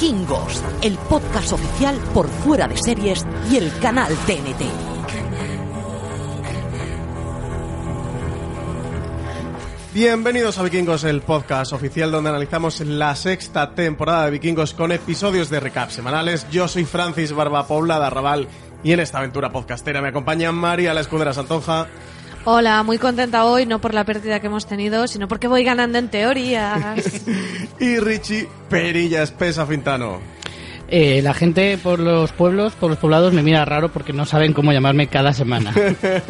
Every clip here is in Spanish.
Vikingos, el podcast oficial por fuera de series y el canal TNT. Bienvenidos a Vikingos, el podcast oficial donde analizamos la sexta temporada de Vikingos con episodios de recap semanales. Yo soy Francis Barba Paula de Arrabal y en esta aventura podcastera me acompaña María la Escudera Santonja. Hola, muy contenta hoy, no por la pérdida que hemos tenido, sino porque voy ganando en teorías. y Richie Perilla Espesa Fintano. Eh, la gente por los pueblos, por los poblados, me mira raro porque no saben cómo llamarme cada semana.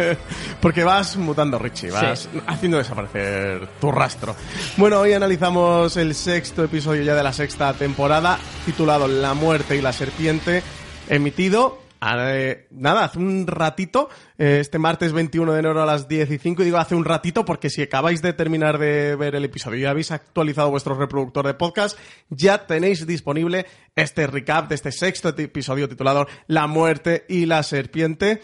porque vas mutando, Richie, vas haciendo desaparecer tu rastro. Bueno, hoy analizamos el sexto episodio ya de la sexta temporada, titulado La muerte y la serpiente, emitido eh, nada, hace un ratito, eh, este martes 21 de enero a las 10 y 5, y digo hace un ratito porque si acabáis de terminar de ver el episodio y habéis actualizado vuestro reproductor de podcast, ya tenéis disponible este recap de este sexto episodio titulado La muerte y la serpiente.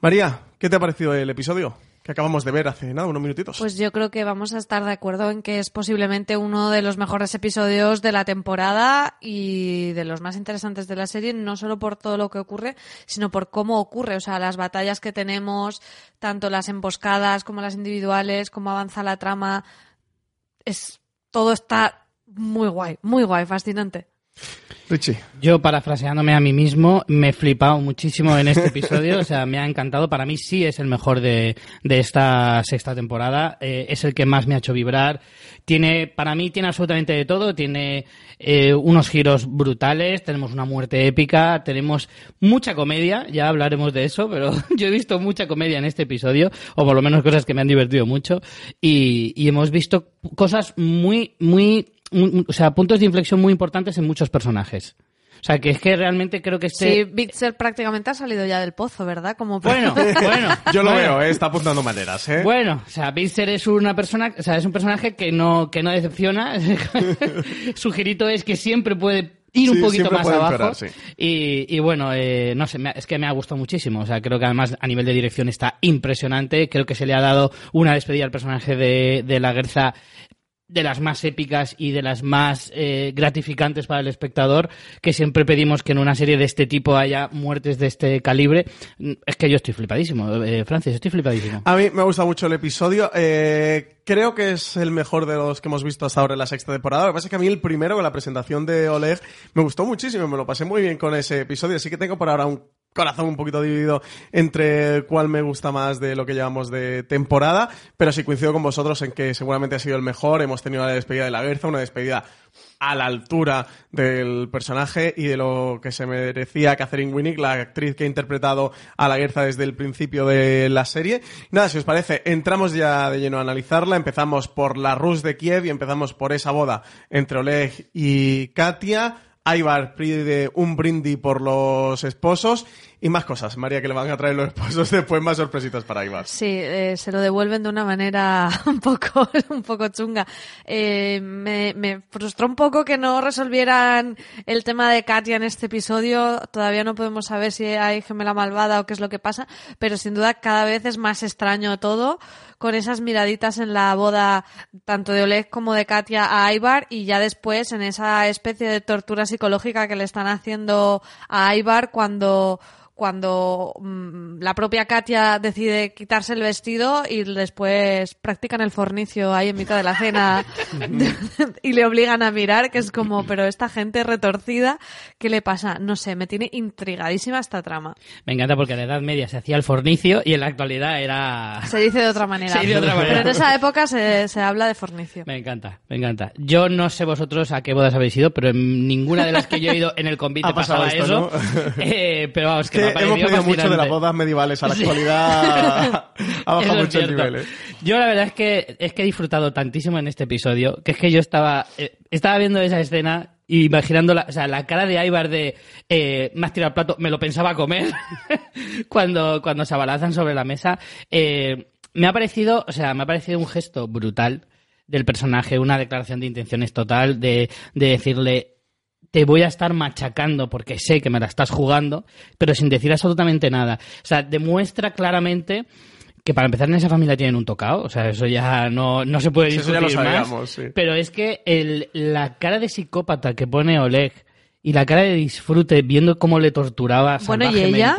María, ¿qué te ha parecido el episodio? Que acabamos de ver hace nada, unos minutitos. Pues yo creo que vamos a estar de acuerdo en que es posiblemente uno de los mejores episodios de la temporada y de los más interesantes de la serie, no solo por todo lo que ocurre, sino por cómo ocurre, o sea, las batallas que tenemos, tanto las emboscadas como las individuales, cómo avanza la trama, es todo está muy guay, muy guay, fascinante. Richie. Yo, parafraseándome a mí mismo, me he flipado muchísimo en este episodio. o sea, me ha encantado. Para mí sí es el mejor de, de esta sexta temporada. Eh, es el que más me ha hecho vibrar. Tiene, para mí, tiene absolutamente de todo. Tiene eh, unos giros brutales. Tenemos una muerte épica. Tenemos mucha comedia. Ya hablaremos de eso, pero yo he visto mucha comedia en este episodio. O por lo menos cosas que me han divertido mucho. Y, y hemos visto cosas muy, muy o sea, puntos de inflexión muy importantes en muchos personajes. O sea, que es que realmente creo que este... Sí, Bitzer prácticamente ha salido ya del pozo, ¿verdad? Como... Bueno, bueno. Yo lo veo, ¿eh? está apuntando maneras, ¿eh? Bueno, o sea, Bitzer es una persona, o sea, es un personaje que no, que no decepciona. Su girito es que siempre puede ir un poquito más abajo. y, y, bueno, eh, no sé, es que me ha gustado muchísimo. O sea, creo que además a nivel de dirección está impresionante. Creo que se le ha dado una despedida al personaje de, de la Guerza de las más épicas y de las más eh, gratificantes para el espectador, que siempre pedimos que en una serie de este tipo haya muertes de este calibre. Es que yo estoy flipadísimo, eh, Francis, estoy flipadísimo. A mí me gusta mucho el episodio. Eh, creo que es el mejor de los que hemos visto hasta ahora en la sexta temporada. Lo que pasa es que a mí el primero, con la presentación de Oleg, me gustó muchísimo, me lo pasé muy bien con ese episodio, así que tengo por ahora un corazón un poquito dividido entre cuál me gusta más de lo que llevamos de temporada, pero sí coincido con vosotros en que seguramente ha sido el mejor. Hemos tenido la despedida de la Guerza, una despedida a la altura del personaje y de lo que se merecía Catherine Winnick, la actriz que ha interpretado a la Guerza desde el principio de la serie. Nada, si os parece, entramos ya de lleno a analizarla. Empezamos por la Rus de Kiev y empezamos por esa boda entre Oleg y Katia. Ivar pide un brindis por los esposos y más cosas, María, que le van a traer los esposos después más sorpresitas para Ivar. Sí, eh, se lo devuelven de una manera un poco, un poco chunga. Eh, me, frustró un poco que no resolvieran el tema de Katia en este episodio. Todavía no podemos saber si hay gemela malvada o qué es lo que pasa, pero sin duda cada vez es más extraño todo con esas miraditas en la boda tanto de Oleg como de Katia a Ivar y ya después en esa especie de tortura psicológica que le están haciendo a Ivar cuando cuando mm, la propia Katia decide quitarse el vestido y después practican el fornicio ahí en mitad de la cena y le obligan a mirar, que es como, pero esta gente retorcida, ¿qué le pasa? No sé, me tiene intrigadísima esta trama. Me encanta porque en la Edad Media se hacía el fornicio y en la actualidad era... Se dice de otra manera. de otra manera. Pero en esa época se, se habla de fornicio. Me encanta, me encanta. Yo no sé vosotros a qué bodas habéis ido, pero en ninguna de las que yo he ido en el convite pasaba eso. eh, pero vamos, que hemos pedido mucho de las bodas medievales a la actualidad. ha bajado mucho el nivel. ¿eh? Yo la verdad es que es que he disfrutado tantísimo en este episodio que es que yo estaba eh, estaba viendo esa escena y imaginando la, o sea, la cara de Ivar de eh, tirado el plato, me lo pensaba comer cuando, cuando se abalanzan sobre la mesa. Eh, me ha parecido, o sea, me ha parecido un gesto brutal del personaje, una declaración de intenciones total, de, de decirle te voy a estar machacando porque sé que me la estás jugando, pero sin decir absolutamente nada. O sea, demuestra claramente que para empezar en esa familia tienen un tocado, o sea, eso ya no, no se puede discutir eso ya lo más. Sí. Pero es que el, la cara de psicópata que pone Oleg y la cara de disfrute viendo cómo le torturaba Bueno, ¿y ella?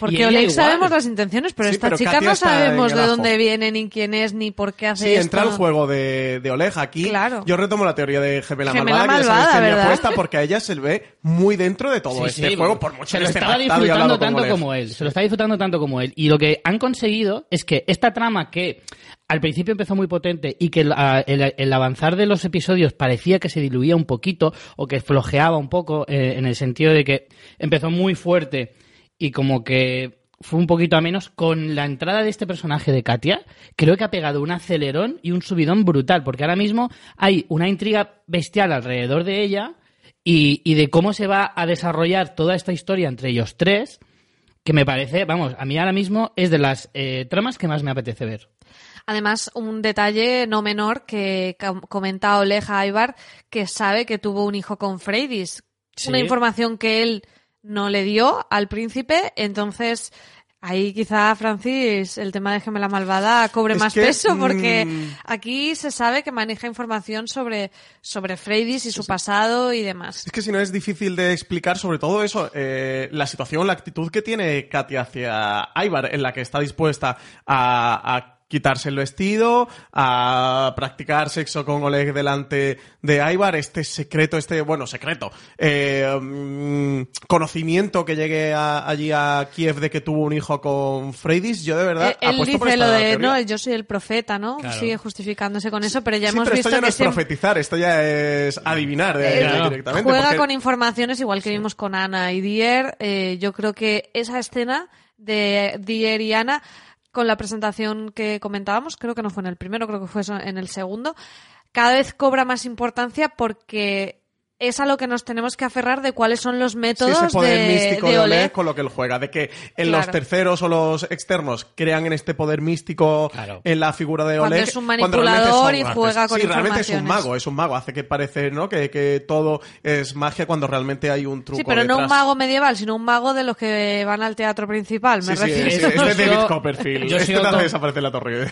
Porque Oleg igual. sabemos las intenciones, pero Sí, esta pero chica Katia no sabemos de dónde viene, ni quién es, ni por qué hace Sí, esto. entra el juego de, de Oleg aquí. Claro. Yo retomo la teoría de Gemela, Gemela Malvada, que ya sabéis que mi ¿verdad? apuesta, porque a ella se le ve muy dentro de todo Sí, este sí, juego, por mucho se que lo esté estaba pactado y disfrutando tanto como él. Se lo está disfrutando tanto como él. Y lo que han conseguido es que esta trama que al principio empezó muy potente y que el, a- el- el avanzar de los episodios parecía que se diluía un poquito o que flojeaba un poco eh, en el sentido de que empezó muy fuerte y como que fue un poquito a menos con la entrada de este personaje de Katia creo que ha pegado un acelerón y un subidón brutal porque ahora mismo hay una intriga bestial alrededor de ella y, y de cómo se va a desarrollar toda esta historia entre ellos tres, que me parece, vamos, a mí ahora mismo es de las eh, tramas que más me apetece ver. Además, un detalle no menor que com- comenta Oleg a Ibar, que sabe que tuvo un hijo con Freydis. Sí. Una información que él no le dio al príncipe, entonces ahí quizá, Francis, el tema de Gemela Malvada cobre Es más que, peso, porque mm, aquí se sabe que maneja información sobre, sobre Freydis y su pasado y demás. Es que si no es difícil de explicar sobre todo eso, eh, la situación, la actitud que tiene Katia hacia Ivar, en la que está dispuesta a, a quitarse el vestido, a practicar sexo con Oleg delante de Ivar, este secreto, este, bueno, secreto, eh, mm, conocimiento que llegue a- allí a Kiev de que tuvo un hijo con Freydis, yo de verdad Eh, Él apuesto por dice esta lo de, teoría. no, yo soy el profeta, ¿no? Claro. Sigue justificándose con eso, pero ya Sí, hemos pero visto esto ya no que es siempre- profetizar, esto ya es adivinar eh, Eh, directamente. Juega porque- con informaciones igual que vimos con Ana y Dier. Eh, yo creo que esa escena de Dier y Ana con la presentación que comentábamos, creo que no fue en el primero, creo que fue en el segundo, cada vez cobra más importancia porque es a lo que nos tenemos que aferrar de cuáles son los Sí, métodos ese poder de, místico de de con lo que él juega, de que en Claro. los terceros o los externos crean en este poder místico Claro. en la figura de Cuando Oleg. es un manipulador y juega con Sí, realmente es un mago, es un mago, hace que parece ¿no? que, que todo es magia cuando realmente hay un truco Sí, pero no un detrás. mago medieval, sino un mago de los que van al teatro principal, me Sí, sí, refiero. sí, es de Yo- David Copperfield. yo este con- desaparecer la torre.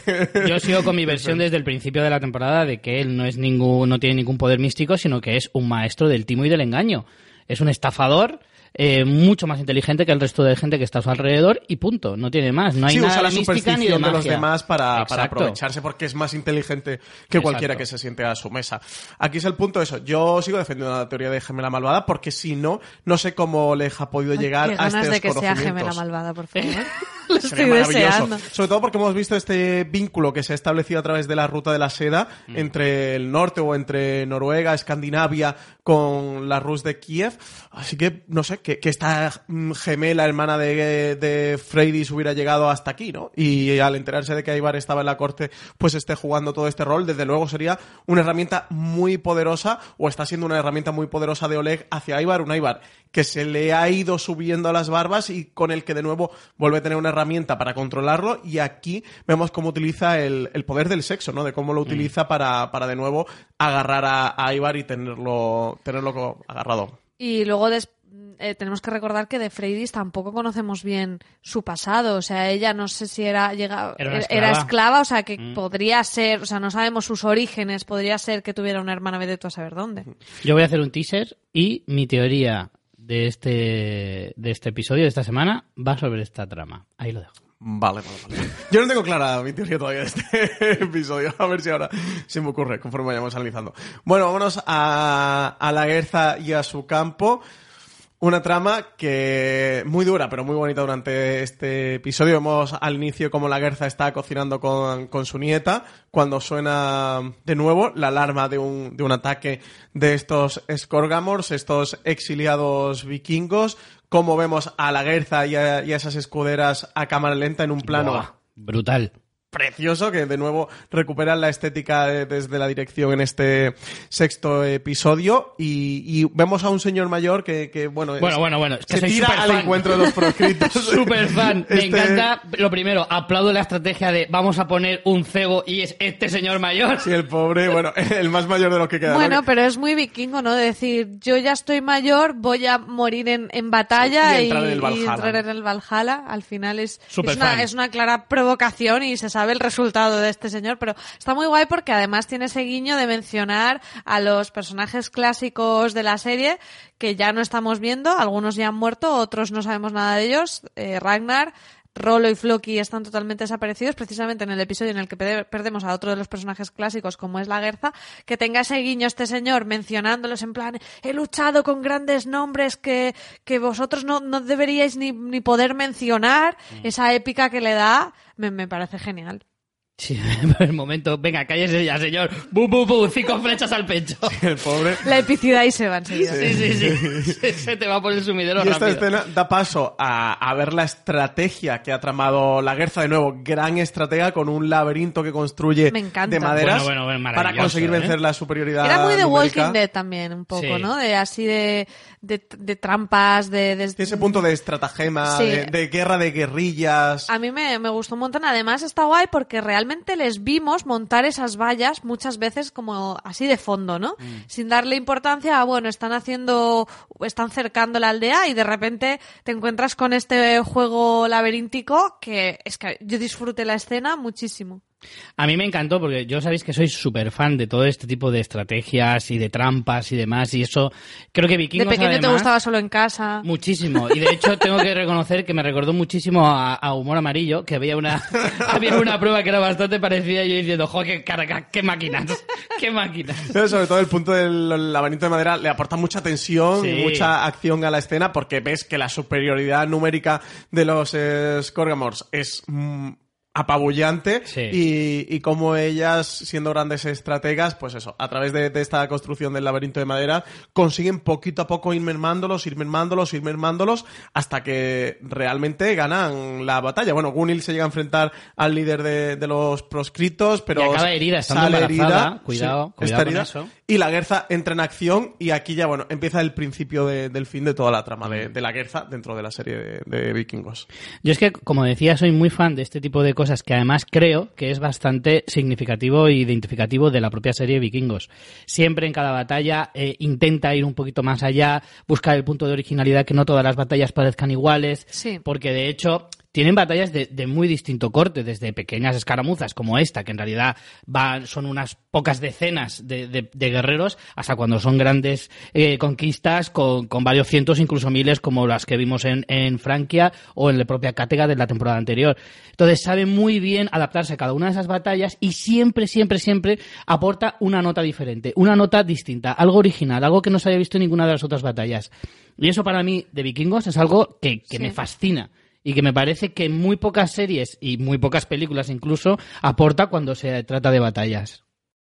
Yo sigo con mi versión desde el principio de la temporada de que él no es ningún, no tiene ningún poder místico, sino que es un maestro del timo y del engaño. Es un estafador eh, mucho más inteligente que el resto de gente que está a su alrededor y punto. No tiene más. No hay sí, nada usa la de mística ni de de, los demás para, para aprovecharse porque es más inteligente que cualquiera Exacto. que se siente a su mesa. Aquí es el punto eso. Yo sigo defendiendo la teoría de gemela malvada porque si no, no sé cómo le ha podido Ay, llegar qué a ganas estos de que sea gemela malvada, por favor. Lo estoy Sería maravilloso. deseando. Sobre todo porque hemos visto este vínculo que se ha establecido a través de la ruta de la seda Mm. entre el norte o entre Noruega, Escandinavia, con la Rus de Kiev. Así que, no sé, que, que esta mm, gemela hermana de, de Freydis hubiera llegado hasta aquí, ¿no? Y al enterarse de que Ivar estaba en la corte, pues esté jugando todo este rol, desde luego sería una herramienta muy poderosa, o está siendo una herramienta muy poderosa de Oleg hacia Ivar, un Ivar que se le ha ido subiendo a las barbas y con el que de nuevo vuelve a tener una herramienta para controlarlo y aquí vemos cómo utiliza el, el poder del sexo, ¿no? De cómo lo utiliza para, para de nuevo agarrar a, a Ivar y tenerlo, tenerlo agarrado. Y luego eh, tenemos que recordar que de Freydis tampoco conocemos bien su pasado. O sea, ella no sé si era, llega, Era esclava. o sea, que Mm. podría ser, o sea, no sabemos sus orígenes, podría ser que tuviera una hermana de tú a saber dónde. Yo voy a hacer un teaser y mi teoría de este, de este episodio, de esta semana, va sobre esta trama. Ahí lo dejo. Vale, vale, vale. Yo no tengo clara mi teoría todavía de este episodio. A ver si ahora se me ocurre conforme vayamos analizando. Bueno, vámonos a, a la Guerza y a su campo. Una trama que muy dura, pero muy bonita durante este episodio. Vemos al inicio como la Guerza está cocinando con, con su nieta, cuando suena de nuevo la alarma de un, de un ataque de estos Skorgamors, estos exiliados vikingos. Como vemos a la Guerza y a, esas escuderas a cámara lenta en un plano brutal. Precioso que de nuevo recuperan la estética de- desde la dirección en este sexto episodio y, y vemos a un señor mayor que, que, bueno, es- Bueno, bueno, bueno, es que se soy tira superfan. al encuentro de los proscritos Super fan. Me Este- encanta. Lo primero, aplaudo la estrategia de vamos a poner un cebo y es este señor mayor. sí el pobre bueno el más mayor de los que queda ¿no? Bueno, pero es muy vikingo, ¿no? Decir, yo ya estoy mayor, voy a morir en, en batalla Sí, y y, entrar en el y Valhalla. entrar en el Valhalla. Al final es, es, una, es una clara provocación y se sabe el resultado de este señor, pero está muy guay porque además tiene ese guiño de mencionar a los personajes clásicos de la serie que ya no estamos viendo, algunos ya han muerto, otros no sabemos nada de ellos, eh, Ragnar, Rolo y Floki están totalmente desaparecidos, precisamente en el episodio en el que pe- perdemos a otro de los personajes clásicos, como es la Guerza, que tenga ese guiño este señor mencionándolos en plan, he luchado con grandes nombres que, que vosotros no, no deberíais ni, ni poder mencionar, esa épica que le da, me, me parece genial. Sí, por el momento, venga, cállese ya, señor. ¡Bu, bu, bu! Cinco flechas al pecho. El pobre. La epicidad ahí se va enseguida. Sí, sí, sí. Se- Se te va por el sumidero Y esta rápido. escena da paso a, a ver la estrategia que ha tramado la Guerza de nuevo. Gran estratega con un laberinto que construye Me encanta. de maderas Bueno, bueno, bueno, para conseguir ¿eh? vencer la superioridad Era muy de numérica. Walking Dead también, un poco, Sí. ¿no? De así de, de, de trampas, de... de- ese punto de estratagema, Sí. de, de guerra de guerrillas. A mí me, me gustó un montón. Además está guay porque realmente les vimos montar esas vallas muchas veces como así de fondo, ¿no? Sin darle importancia a, bueno, están haciendo, están cercando la aldea y de repente te encuentras con este juego laberíntico que es que yo disfruté la escena muchísimo. A mí me encantó porque yo sabéis que soy súper fan de todo este tipo de estrategias y de trampas y demás y eso creo que De Vikingos pequeño te gustaba solo en casa. Muchísimo. Y de hecho tengo que reconocer que me recordó muchísimo a, a Humor Amarillo, que había una, había una prueba que era bastante parecida y yo diciendo, joder, qué, carga, qué máquinas, qué máquinas. Pero sobre todo el punto del laberinto de madera le aporta mucha tensión Sí. y mucha acción a la escena porque ves que la superioridad numérica de los eh, Scorgamors es mm, apabullante Sí. y, y como ellas, siendo grandes estrategas, pues eso, a través de, de esta construcción del laberinto de madera, consiguen poquito a poco ir mermándolos, ir mermándolos, ir mermándolos, hasta que realmente ganan la batalla. Bueno, Gunil se llega a enfrentar al líder de, de los proscritos, pero Y acaba herida, sale embarazada. herida. Cuidado, Sí, cuidado con herida. eso. Y la Guerza entra en acción y aquí ya, bueno, empieza el principio de- del fin de toda la trama de, de la Guerza dentro de la serie de, de vikingos. Yo es que, como decía, soy muy fan de este tipo de cosas que además creo que es bastante significativo e identificativo de la propia serie Vikingos. Siempre en cada batalla eh, intenta ir un poquito más allá, buscar el punto de originalidad, que no todas las batallas parezcan iguales, Sí. porque de hecho tienen batallas de, de muy distinto corte, desde pequeñas escaramuzas como esta, que en realidad van, son unas pocas decenas de, de- de guerreros, hasta cuando son grandes eh, conquistas con, con varios cientos, incluso miles, como las que vimos en, en Francia o en la propia Cátega de la temporada anterior. Entonces sabe muy bien adaptarse a cada una de esas batallas y siempre, siempre, siempre aporta una nota diferente, una nota distinta, algo original, algo que no se haya visto en ninguna de las otras batallas. Y eso para mí de vikingos es algo que, que Sí. me fascina y que me parece que muy pocas series y muy pocas películas incluso aporta cuando se trata de batallas.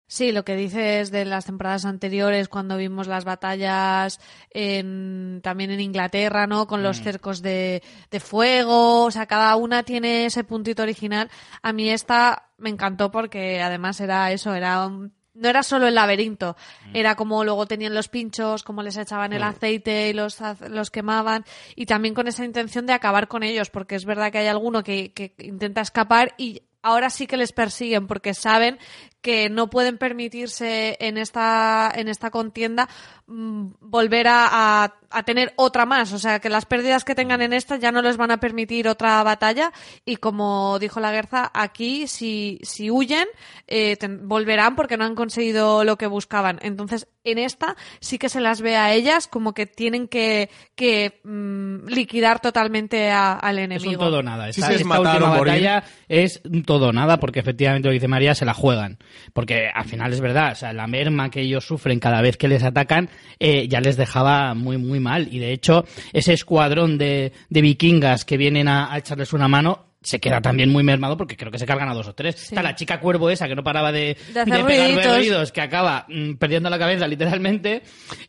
Sí, lo que dices de las temporadas anteriores, cuando vimos las batallas en- también en Inglaterra, ¿no? Con los cercos de, de fuego, o sea, cada una tiene ese puntito original. A mí esta me encantó porque además era eso, era un- no era solo el laberinto, era como luego tenían los pinchos, como les echaban el aceite y los, los quemaban, y también con esa intención de acabar con ellos, porque es verdad que hay alguno que, que intenta escapar y ahora sí que les persiguen porque saben que no pueden permitirse en esta, en esta contienda mm, volver a, a- a tener otra más. O sea, que las pérdidas que tengan en esta ya no les van a permitir otra batalla. Y como dijo la Guerza, aquí si, si huyen, eh, ten- volverán porque no han conseguido lo que buscaban. Entonces, en esta sí que se las ve a ellas como que tienen que, que mm, liquidar totalmente a- al Es enemigo. un todo nada. Esta, sí, es esta última batalla es un todo nada porque efectivamente lo dice María se la juegan. Porque al final es verdad, o sea, la merma que ellos sufren cada vez que les atacan eh, ya les dejaba muy, muy mal. Y de hecho, ese escuadrón de, de vikingas que vienen a, a echarles una mano se queda también muy mermado porque creo que se cargan a dos o tres. Está la chica cuervo esa que no paraba de, De de pegar que acaba mm, perdiendo la cabeza literalmente,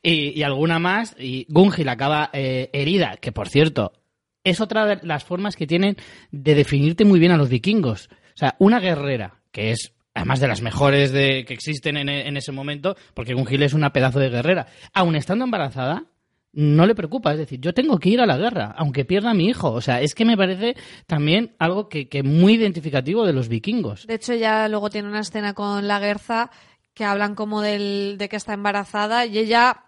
y, y alguna más, y Gungil acaba eh, herida, que por cierto, es otra de las formas que tienen de definirte muy bien a los vikingos. O sea, una guerrera, que es además de las mejores de, que existen en, en ese momento, porque Gungil es una pedazo de guerrera, aun estando embarazada, no le preocupa, es decir, yo tengo que ir a la guerra, aunque pierda a mi hijo. O sea, es que me parece también algo que, que muy identificativo de los vikingos. De hecho, ella luego tiene una escena con la Guerza que hablan como del, de que está embarazada y ella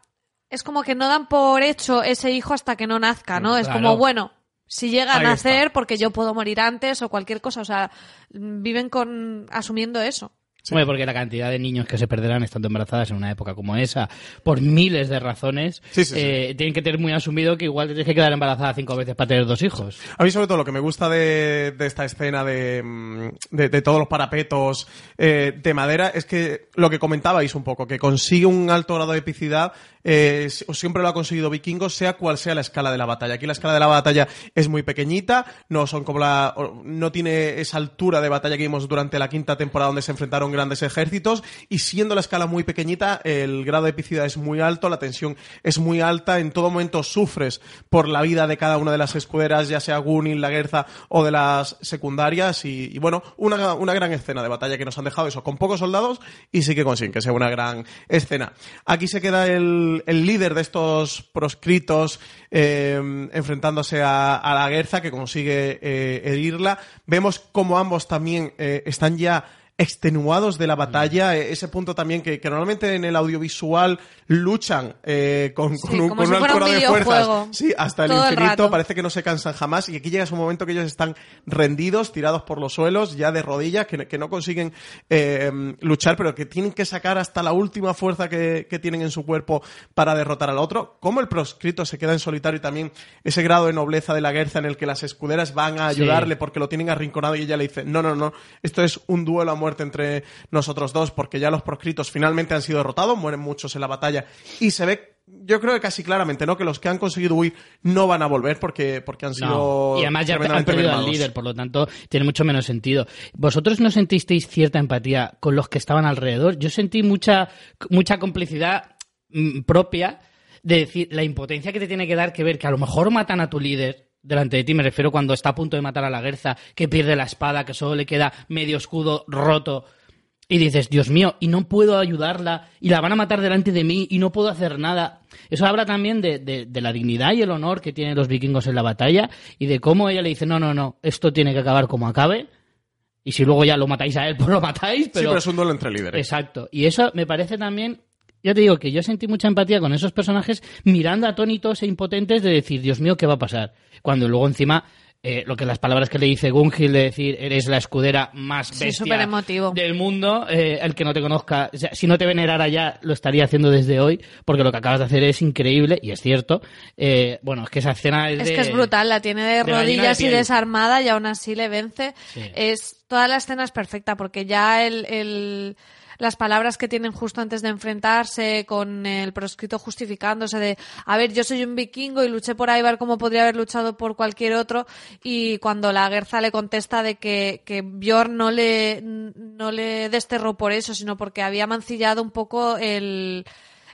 es como que no dan por hecho ese hijo hasta que no nazca, ¿no? Es como, bueno, si llegan Ahí a está. hacer porque yo puedo morir antes o cualquier cosa. O sea, viven con asumiendo eso. Hombre, porque la cantidad de niños que se perderán estando embarazadas en una época como esa, por miles de razones, Sí, sí, sí. eh, tienen que tener muy asumido que igual tienes que quedar embarazada cinco veces para tener dos hijos. A mí sobre todo lo que me gusta de, de esta escena de, mm, de, de todos los parapetos eh, de madera es que lo que comentabais un poco, que consigue un alto grado de epicidad, eh, siempre lo ha conseguido Vikingos, sea cual sea la escala de la batalla. Aquí la escala de la batalla es muy pequeñita, no son como la, no tiene esa altura de batalla que vimos durante la quinta temporada donde se enfrentaron grandes ejércitos, y siendo la escala muy pequeñita, el grado de epicidad es muy alto, la tensión es muy alta, en todo momento sufres por la vida de cada una de las escuderas, ya sea Gunil, la Guerza o de las secundarias, y, y bueno, una, una gran escena de batalla que nos han dejado eso, con pocos soldados, y sí que consiguen que sea una gran escena. Aquí se queda el, el líder de estos proscritos eh, enfrentándose a, a la Guerza, que consigue eh, herirla. Vemos como ambos también eh, están ya extenuados de la batalla, eh, ese punto también que, que normalmente en el audiovisual luchan eh, con, con Sí, un, con si un fuera un altura de fuerzas. Sí, hasta el Todo infinito, parece que no se cansan jamás y aquí llega un momento que ellos están rendidos, tirados por los suelos, ya de rodillas, que, que no consiguen eh, luchar, pero que tienen que sacar hasta la última fuerza que, que tienen en su cuerpo para derrotar al otro. Como el proscrito se queda en solitario y también ese grado de nobleza de la guerra en el que las escuderas van a Sí. ayudarle porque lo tienen arrinconado y ella le dice, no, no, no, esto es un duelo a muerte entre nosotros dos porque ya los proscritos finalmente han sido derrotados, mueren muchos en la batalla y se ve, yo creo que casi claramente, ¿no? Que los que han conseguido huir no van a volver porque, porque han sido... No. Y además ya han perdido al líder, por lo tanto tiene mucho menos sentido. ¿Vosotros no sentisteis cierta empatía con los que estaban alrededor? Yo sentí mucha, mucha complicidad mm, propia de decir la impotencia que te tiene que dar que ver que a lo mejor matan a tu líder delante de ti, me refiero cuando está a punto de matar a la Guerza, que pierde la espada, que solo le queda medio escudo roto. Y dices, Dios mío, y no puedo ayudarla, y la van a matar delante de mí, y no puedo hacer nada. Eso habla también de, de- de la dignidad y el honor que tienen los vikingos en la batalla, y de cómo ella le dice, no, no, no, esto tiene que acabar como acabe, y si luego ya lo matáis a él, pues lo matáis, Sí, pero... pero es un duelo entre líderes. Exacto. Y eso me parece también. Ya te digo que yo sentí mucha empatía con esos personajes mirando atónitos e impotentes de decir, Dios mío, ¿qué va a pasar? Cuando luego encima, eh, lo que las palabras que le dice Gunhild de decir, eres la escudera más bestia del mundo, eh, el que no te conozca, o sea, si no te venerara ya, lo estaría haciendo desde hoy, porque lo que acabas de hacer es increíble, y es cierto. Eh, bueno, es que esa escena es Es de- que es brutal, la tiene de rodillas de y desarmada y aún así le vence. Sí. Es toda la escena es perfecta porque ya el, el- las palabras que tienen justo antes de enfrentarse con el proscrito justificándose de a ver yo soy un vikingo y luché por Ivar como podría haber luchado por cualquier otro y cuando la Guerza le contesta de que, que Bjorn no le no le desterró por eso sino porque había mancillado un poco el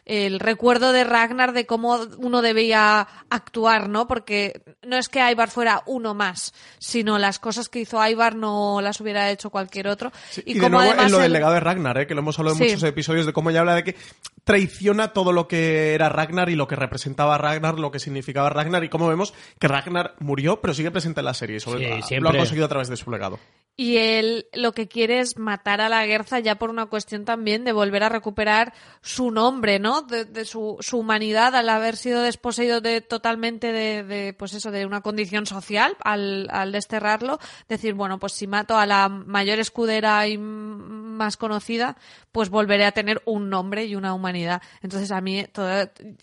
el recuerdo de Ragnar de cómo uno debía actuar, ¿no? Porque no es que Ivar fuera uno más, sino las cosas que hizo Ivar no las hubiera hecho cualquier otro. Sí, y y, de como nuevo además en lo del el- legado de Ragnar, ¿eh? que lo hemos hablado en Sí. muchos episodios de cómo ella habla de que traiciona todo lo que era Ragnar y lo que representaba Ragnar, lo que significaba Ragnar y cómo vemos que Ragnar murió pero sigue presente en la serie y sobre Sí, todo lo ha conseguido a través de su legado. Y él lo que quiere es matar a la Guerza ya por una cuestión también de volver a recuperar su nombre, ¿no? De, de su, su humanidad al haber sido desposeído de totalmente de, de, pues eso, de una condición social al, al desterrarlo. Decir, bueno, pues si mato a la mayor escudera y más conocida, pues volveré a tener un nombre y una humanidad. Entonces a mí,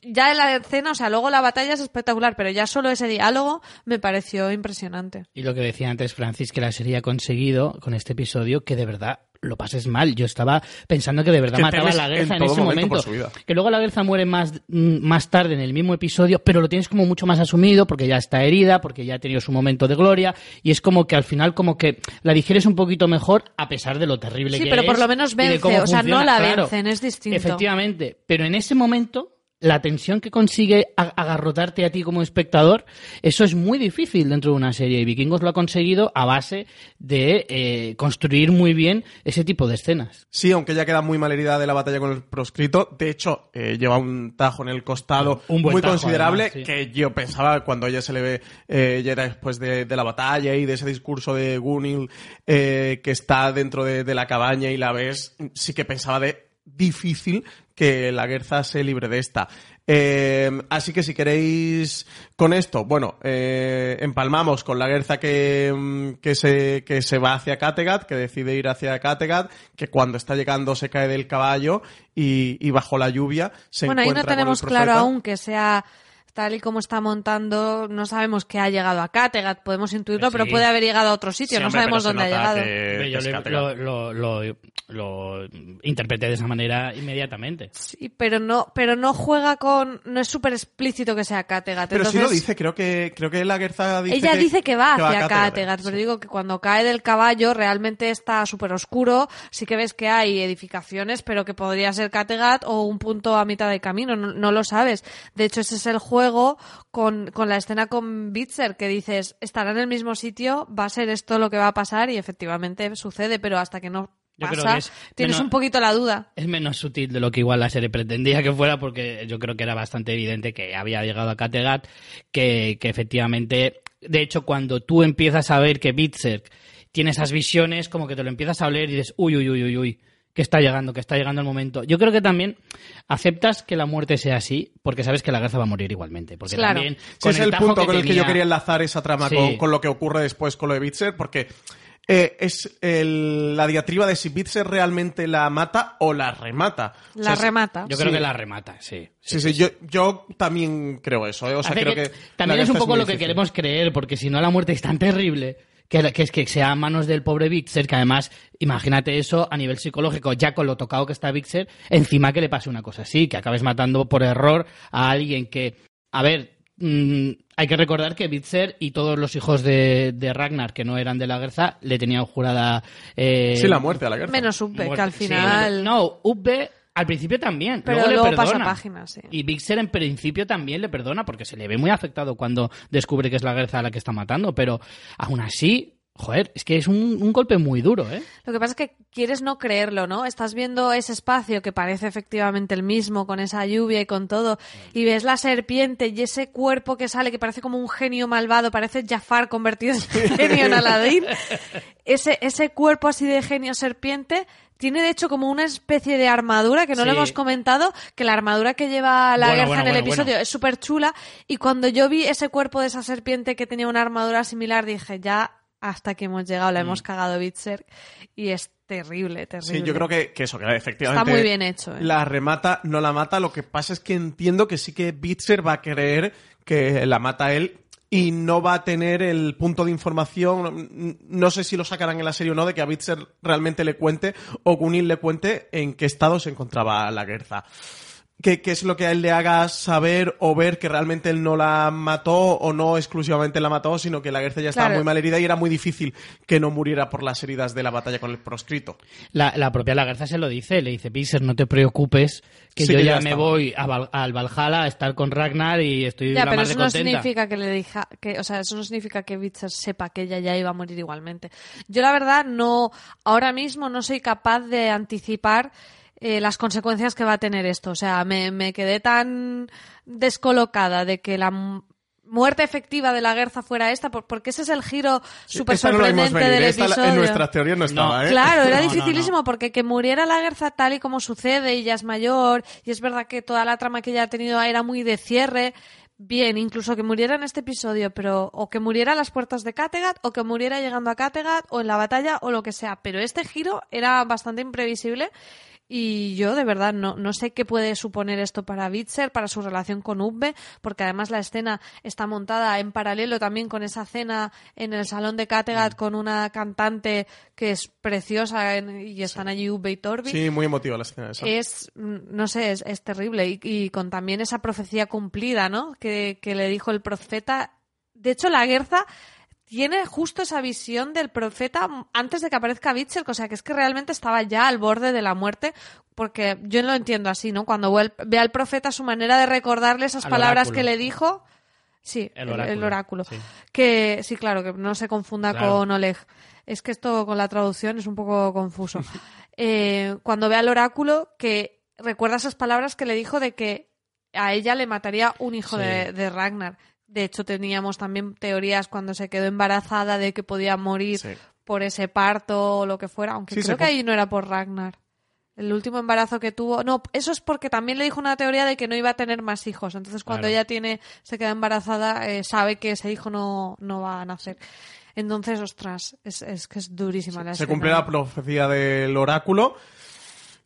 ya en la escena, o sea, luego la batalla es espectacular, pero ya solo ese diálogo me pareció impresionante. Y lo que decía antes Francis, que la serie ha conseguido con este episodio que de verdad lo pases mal. Yo estaba pensando que de verdad Que mataba a la Guerza en ese momento. Que luego la Guerza muere más, mm, más tarde en el mismo episodio, pero lo tienes como mucho más asumido porque ya está herida, porque ya ha tenido su momento de gloria y es como que al final como que la digieres un poquito mejor a pesar de lo terrible Sí, que pero es por lo menos vence, o sea, no la Claro, vencen, es distinto. Efectivamente, pero en ese momento la tensión que consigue agarrotarte a ti como espectador, eso es muy difícil dentro de una serie. Y Vikingos lo ha conseguido a base de eh, construir muy bien ese tipo de escenas. Sí, aunque ya queda muy mal herida de la batalla con el proscrito. De hecho, eh, lleva un tajo en el costado Un muy tajo, considerable además, sí. que yo pensaba cuando ella se le ve eh, ya después de, de la batalla y de ese discurso de Gunil eh, que está dentro de, de la cabaña y la ves, sí que pensaba de difícil que la Guerza se libre de esta. Eh, así que si queréis con esto, bueno, eh, empalmamos con la Guerza que, mm, que, se, que se va hacia Kattegat, que decide ir hacia Kattegat, que cuando está llegando se cae del caballo y, y bajo la lluvia se bueno, ahí no encuentra con el tenemos claro aún que sea tal y como está montando, no sabemos que ha llegado a Kattegat, podemos intuirlo, Sí. pero puede haber llegado a otro sitio, Sí, no hombre, sabemos dónde ha llegado. que- yo que lo, lo, lo, lo interpreté de esa manera inmediatamente. Sí, pero no, pero no juega con, no es súper explícito que sea Kattegat. Pero sí entonces- lo dice, creo que, creo que la Guerza dice Ella que, dice que va que hacia a Kattegat, Kattegat, sí. pero digo que cuando cae del caballo realmente está súper oscuro. Sí que ves que hay edificaciones, pero que podría ser Kattegat o un punto a mitad de camino, no, no lo sabes. De hecho, ese es el juego con, con la escena con Bitzer, que dices, estará en el mismo sitio, va a ser esto lo que va a pasar y efectivamente sucede, pero hasta que no Yo creo pasa, que es tienes menos- un poquito la duda. Es menos sutil de lo que igual la serie pretendía que fuera, porque yo creo que era bastante evidente que había llegado a Kattegat, que, que efectivamente, de hecho, cuando tú empiezas a ver que Bitzer tiene esas visiones, como que te lo empiezas a oler y dices, uy, uy, uy, uy, uy, que está llegando, que está llegando el momento. Yo creo que también aceptas que la muerte sea así, porque sabes que la Garza va a morir igualmente. Porque Claro. también, Sí, con es el punto con el que yo quería enlazar esa trama Sí. con, con lo que ocurre después con lo de Bitzer, porque eh, es el- la diatriba de si Bitzer realmente la mata o la remata. O La sea, remata. Yo creo Sí. que la remata, sí. Sí, sí, yo, yo también creo eso. ¿eh? O sea, Hace creo que- que, también es un poco lo que difícil. queremos creer, porque si no la muerte es tan terrible que, que es que sea a manos del pobre Vixer, que además, imagínate eso a nivel psicológico, ya con lo tocado que está Vixer, encima que le pase una cosa así, que acabes matando por error a alguien que, a ver, mm, hay que recordar que Bitzer y todos los hijos de, de Ragnar, que no eran de la Guerza, le tenían jurada... eh, Sí, la muerte a la Guerza. Menos Ubbe, que al Sí, final... no, Ubbe al principio también, Pero luego, le luego pasa perdona. página, sí. Y Vixer en principio también le perdona porque se le ve muy afectado cuando descubre que es la Guerza a la que está matando, pero aún así, joder, es que es un, un golpe muy duro, ¿eh? Lo que pasa es que quieres no creerlo, ¿no? Estás viendo ese espacio que parece efectivamente el mismo, con esa lluvia y con todo, y ves la serpiente y ese cuerpo que sale, que parece como un genio malvado, parece Jafar convertido en genio en Aladdin. Ese, ese cuerpo así de genio serpiente tiene de hecho como una especie de armadura que no lo Sí. hemos comentado, que la armadura que lleva la Bueno, guerra bueno, en el bueno, episodio bueno. es súper chula, y cuando yo vi ese cuerpo de esa serpiente que tenía una armadura similar, dije, ya hasta que hemos llegado, la Mm. hemos cagado Bitzer y es terrible, terrible. Sí, yo creo que, que eso, que efectivamente. Está muy bien hecho, ¿eh? La remata, no la mata. Lo que pasa es que entiendo que sí que Bitzer va a creer que la mata él y no va a tener el punto de información. No sé si lo sacarán en la serie o no, de que a Bitzer realmente le cuente o Gunil le cuente en qué estado se encontraba la Guerza. ¿Qué, qué es lo que a él le haga saber o ver que realmente él no la mató o no exclusivamente la mató, sino que la Guerza ya estaba Claro. muy mal herida y era muy difícil que no muriera por las heridas de la batalla con el proscrito? La, la propia Lagarza se lo dice, le dice, Vixer, no te preocupes, que Sí, yo que ya, ya me voy a Val- al Valhalla a estar con Ragnar y estoy Ya, la pero eso de no contenta. significa que le dija, que, o sea, eso no significa que Bitzer sepa que ella ya iba a morir igualmente. Yo la verdad no, ahora mismo no soy capaz de anticipar eh, las consecuencias que va a tener esto. O sea, me, me quedé tan descolocada de que la mu- muerte efectiva de la Guerza fuera esta, por- porque ese es el giro súper no sorprendente venir, del esta la- episodio. en nuestras teorías no estaba, ¿eh? Claro, era No, no, dificilísimo porque que muriera la Guerza tal y como sucede y ya es mayor y es verdad que toda la trama que ella ha tenido era muy de cierre. Bien, incluso que muriera en este episodio, pero o que muriera a las puertas de Kattegat o que muriera llegando a Kattegat o en la batalla o lo que sea. Pero este giro era bastante imprevisible y yo de verdad no, no sé qué puede suponer esto para Bitzer, para su relación con Ubbe, porque además la escena está montada en paralelo también con esa cena en el salón de Mm. Kattegat con una cantante que es preciosa y están allí Ubbe y Torbi. Sí, muy emotiva la escena esa. Es, mm, no sé, es, es terrible. Y, y con también esa profecía cumplida, ¿no? Que, que le dijo el profeta. De hecho, la Guerza tiene justo esa visión del profeta antes de que aparezca Bitzer, o sea, que es que realmente estaba ya al borde de la muerte, porque yo lo entiendo así, ¿no? Cuando ve al- profeta, su manera de recordarle esas Al palabras oráculo. que le dijo. Sí, El oráculo, oráculo. sí. Que sí, claro, que no se confunda Claro. con Oleg. Es que esto con la traducción es un poco confuso. Eh, cuando ve al oráculo, que recuerda esas palabras que le dijo de que a ella le mataría un hijo Sí. de, de Ragnar. De hecho, teníamos también teorías cuando se quedó embarazada de que podía morir Sí. por ese parto o lo que fuera, aunque Sí, creo que ahí no era por Ragnar. El último embarazo que tuvo. No, eso es porque también le dijo una teoría de que no iba a tener más hijos. Entonces, cuando Claro. ella tiene, se queda embarazada, eh, sabe que ese hijo no, no va a nacer. Entonces, ostras, es, es que es durísima la Se escena. cumple la profecía del oráculo,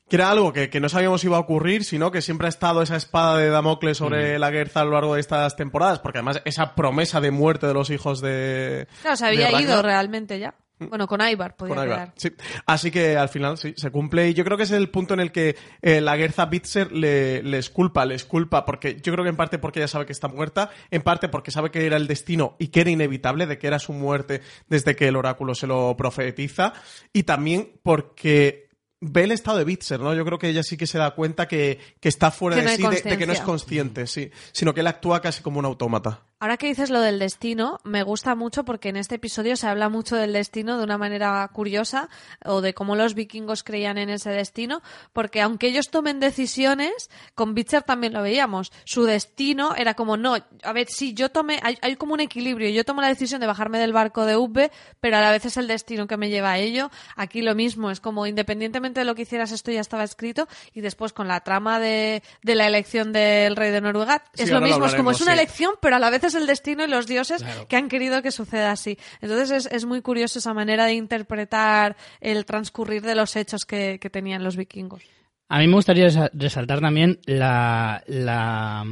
que era algo que, que no sabíamos si iba a ocurrir, sino que siempre ha estado esa espada de Damocles sobre la guerra a lo largo de estas temporadas, porque además esa promesa de muerte de los hijos de... Claro, se había ido realmente ya. Bueno, con Ivar podía con sí. Así que al final sí, se cumple. Y yo creo que es el punto en el que eh, la Gerza Bitzer le, les culpa, les culpa, porque yo creo que en parte porque ella sabe que está muerta, en parte porque sabe que era el destino y que era inevitable, de que era su muerte desde que el oráculo se lo profetiza, y también porque ve el estado de Bitzer, ¿no? Yo creo que ella sí que se da cuenta que, que está fuera Que de no sí, de, de que no es consciente, sí, sino que él actúa casi como un autómata. Ahora que dices lo del destino, me gusta mucho porque en este episodio se habla mucho del destino de una manera curiosa o de cómo los vikingos creían en ese destino, porque aunque ellos tomen decisiones, con Bitzer también lo veíamos. Su destino era como, no, a ver, sí, yo tomé, hay, hay como un equilibrio, yo tomo la decisión de bajarme del barco de Ubbe, pero a la vez es el destino que me lleva a ello. Aquí lo mismo, es como independientemente de lo que hicieras, esto ya estaba escrito, y después con la trama de, de la elección del rey de Noruega, Sí, es lo mismo, es como es una sí. elección, pero a la vez es el destino y los dioses que han querido que suceda así. Entonces es, es muy curioso esa manera de interpretar el transcurrir de los hechos que, que tenían los vikingos. A mí me gustaría resa- resaltar también la, la,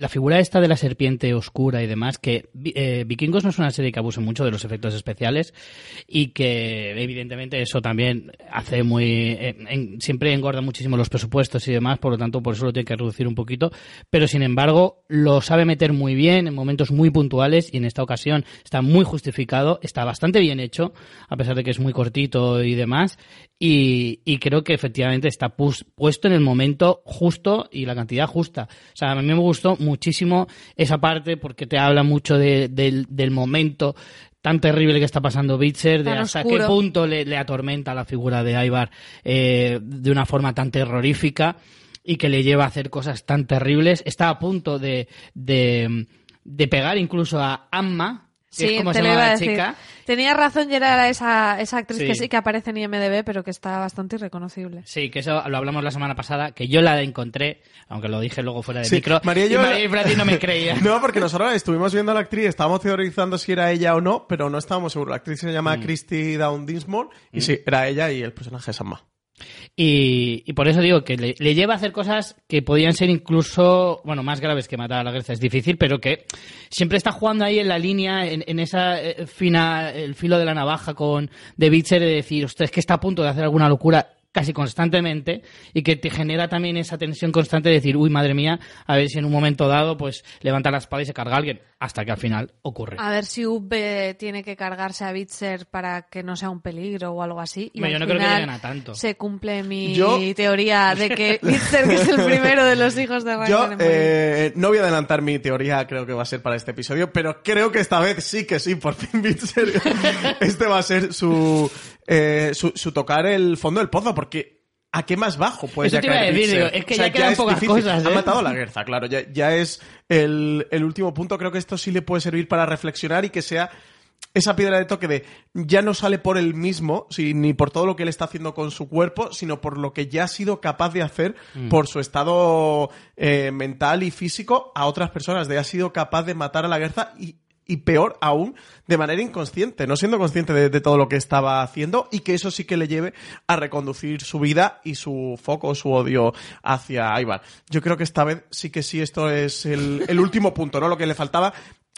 la figura esta de la serpiente oscura y demás, que eh, Vikingos no es una serie que abuse mucho de los efectos especiales y que evidentemente eso también hace muy... eh, en- siempre engorda muchísimo los presupuestos y demás, por lo tanto por eso lo tiene que reducir un poquito, pero sin embargo lo sabe meter muy bien en momentos muy puntuales y en esta ocasión está muy justificado, está bastante bien hecho, a pesar de que es muy cortito y demás, y, creo que efectivamente está puesto en el momento justo y la cantidad justa. O sea, a mí me gustó muchísimo esa parte porque te habla mucho de- del, del momento tan terrible que está pasando Bitzer, de hasta oscuro. qué punto le, le atormenta la figura de Ivar eh, de una forma tan terrorífica y que le lleva a hacer cosas tan terribles. Está a punto de, de, de pegar incluso a Amma, como te lo iba a la decir. chica. Tenía razón y era esa, esa actriz Sí. que sí que aparece en IMDB, pero que está bastante irreconocible. Sí, que eso lo hablamos la semana pasada, que yo la encontré, aunque lo dije luego fuera de Sí, micro, María y y yo- María y Brati no me creía. No, porque nosotros estuvimos viendo a la actriz, estábamos teorizando si era ella o no, pero no estábamos seguros. La actriz se llama Mm. Christy Down Dinsmore y sí, era ella y el personaje es Amma. Y, y por eso digo que le, le lleva a hacer cosas que podían ser incluso, bueno, más graves que matar a la Grecia. Es difícil, pero que siempre está jugando ahí en la línea, en, en esa eh, fina, el filo de la navaja con de Bitzer de decir, usted es que está a punto de hacer alguna locura casi constantemente y que te genera también esa tensión constante de decir, uy, madre mía, a ver si en un momento dado pues levanta la espada y se carga a alguien, hasta que al final ocurre. A ver si Ubbe tiene que cargarse a Bitzer para que no sea un peligro o algo así. Y Hombre, yo al no creo que final lleguen a tanto. Se cumple mi Yo- teoría de que Bitzer, que es el primero de los hijos de Ragnar Yo eh, no voy a adelantar mi teoría, creo que va a ser para este episodio, pero creo que esta vez sí que sí, por fin Bitzer. este va a ser su, eh, su, su tocar el fondo del pozo, porque ¿a qué más bajo puede Eso ya te iba a caer decir, digo, es que ya quedan pocas cosas, Ha ¿eh? matado a la Guerza, claro, ya, ya es el, el último punto. Creo que esto sí le puede servir para reflexionar y que sea esa piedra de toque de ya no sale por él mismo, ni por todo lo que él está haciendo con su cuerpo, sino por lo que ya ha sido capaz de hacer Mm. por su estado eh, mental y físico a otras personas, de ha sido capaz de matar a la guerra y, y peor aún, de manera inconsciente, no siendo consciente de, todo lo que estaba haciendo y que eso sí que le lleve a reconducir su vida y su foco, su odio hacia Ivar. Yo creo que esta vez sí que sí, esto es el, último punto, ¿no? Lo que le faltaba.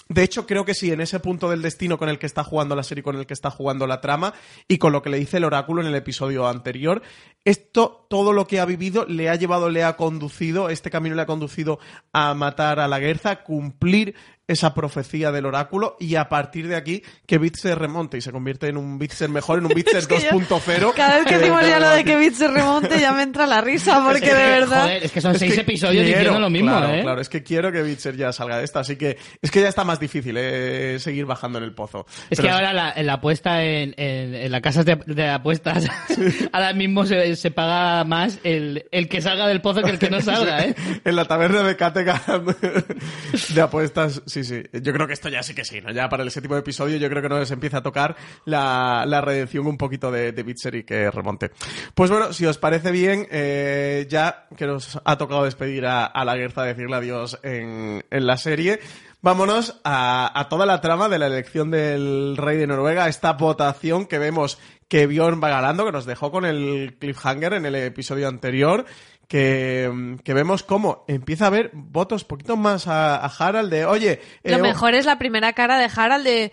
De hecho, creo que sí, en ese punto del destino con el que está jugando la serie, con el que está jugando la trama y con lo que le dice el oráculo en el episodio anterior, esto, todo lo que ha vivido, le ha llevado, le ha conducido, este camino le ha conducido a matar a la Guerza, cumplir esa profecía del oráculo y a partir de aquí que Bitzer remonte y se convierte en un Bitzer mejor, en un Bitzer Es que yo- 2.0. Cada vez que decimos ya lo de que Bitzer remonte ya me entra la risa porque de verdad... Joder, es que son Es seis que episodios quiero, diciendo lo mismo, claro, ¿eh? Claro, es que quiero que Bitzer ya salga de esta, así que es que ya está más difícil eh, seguir bajando en el pozo. Es Pero que ahora la, en la apuesta en, en, en la casa de, de apuestas, ahora mismo se, se paga más el, el que salga del pozo que el que no salga, ¿eh? En la taberna de Kattegat de apuestas, sí, Yo creo que esto ya sí que sí, ¿no? Ya para el séptimo episodio yo creo que nos empieza a tocar la, la redención un poquito de, de Bitzer y que remonte. Pues bueno, si os parece bien, eh, ya que nos ha tocado despedir a, a la Guerza, decirle adiós en, en la serie, vámonos a, a toda la trama de la elección del rey de Noruega, esta votación que vemos que Bjorn va ganando, que nos dejó con el cliffhanger en el episodio anterior, que, que vemos cómo empieza a haber votos poquito más a, a Harald de, oye... Lo eh, mejor es la primera cara de Harald de...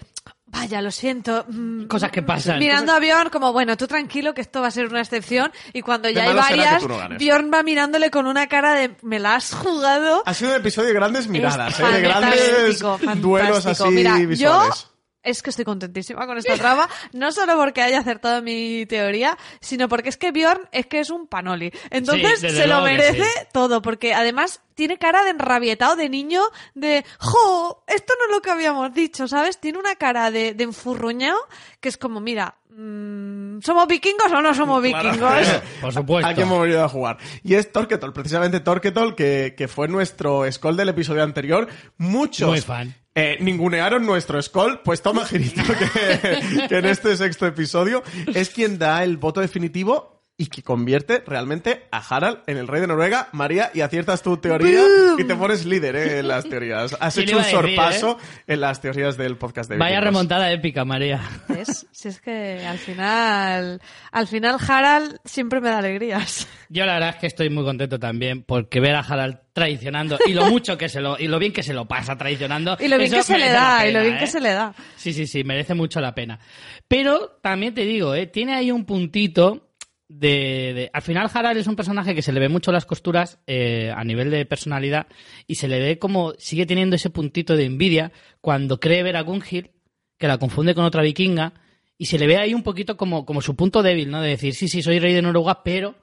Vaya, lo siento. mm, Cosas que pasan. Mirando a Bjorn como, bueno, tú tranquilo que esto va a ser una excepción. Y cuando ya hay varias, no. Bjorn va mirándole con una cara de, me la has jugado. Ha sido un episodio de grandes miradas, Es ¿eh? de grandes fantástico, duelos fantástico. así Mira, visuales. Yo es que estoy contentísima con esta trama, no solo porque haya acertado mi teoría, sino porque es que Bjorn es que es un panoli. Entonces Sí, se lo merece sí. todo, porque además tiene cara de enrabietado de niño, de ¡Jo! Esto no es lo que habíamos dicho, ¿sabes? Tiene una cara de, de enfurruñado que es como, mira, mm, ¿somos vikingos o no somos Claro. vikingos? Por supuesto. Aquí hemos venido a jugar. Y es Torquetol, precisamente Torquetol, que, que fue nuestro Skull del episodio anterior. Muchos Muy fan. eh, ningunearon nuestro Skull, pues toma girito que, que en este sexto episodio es quien da el voto definitivo y que convierte realmente a Harald en el rey de Noruega. María, y aciertas tu teoría y te pones líder eh, en las teorías. Has ¿Quién hecho un sorpaso en las teorías del podcast de Vaya Vikingos. remontada épica, María. ¿Ves? Si es que al final, al final Harald siempre me da alegrías. Yo la verdad es que estoy muy contento también porque ver a Harald traicionando y lo mucho que se lo y lo bien que se lo pasa traicionando Y lo bien que se le da, y lo bien ¿eh? que se le da. Sí, sí, sí, merece mucho la pena. Pero también te digo, ¿eh? tiene ahí un puntito de, Al final Harald es un personaje que se le ve mucho las costuras eh, a nivel de personalidad y se le ve como sigue teniendo ese puntito de envidia cuando cree ver a Gunhild, que la confunde con otra vikinga, y se le ve ahí un poquito como, como su punto débil, ¿no? De decir, sí, sí, soy rey de Noruega, pero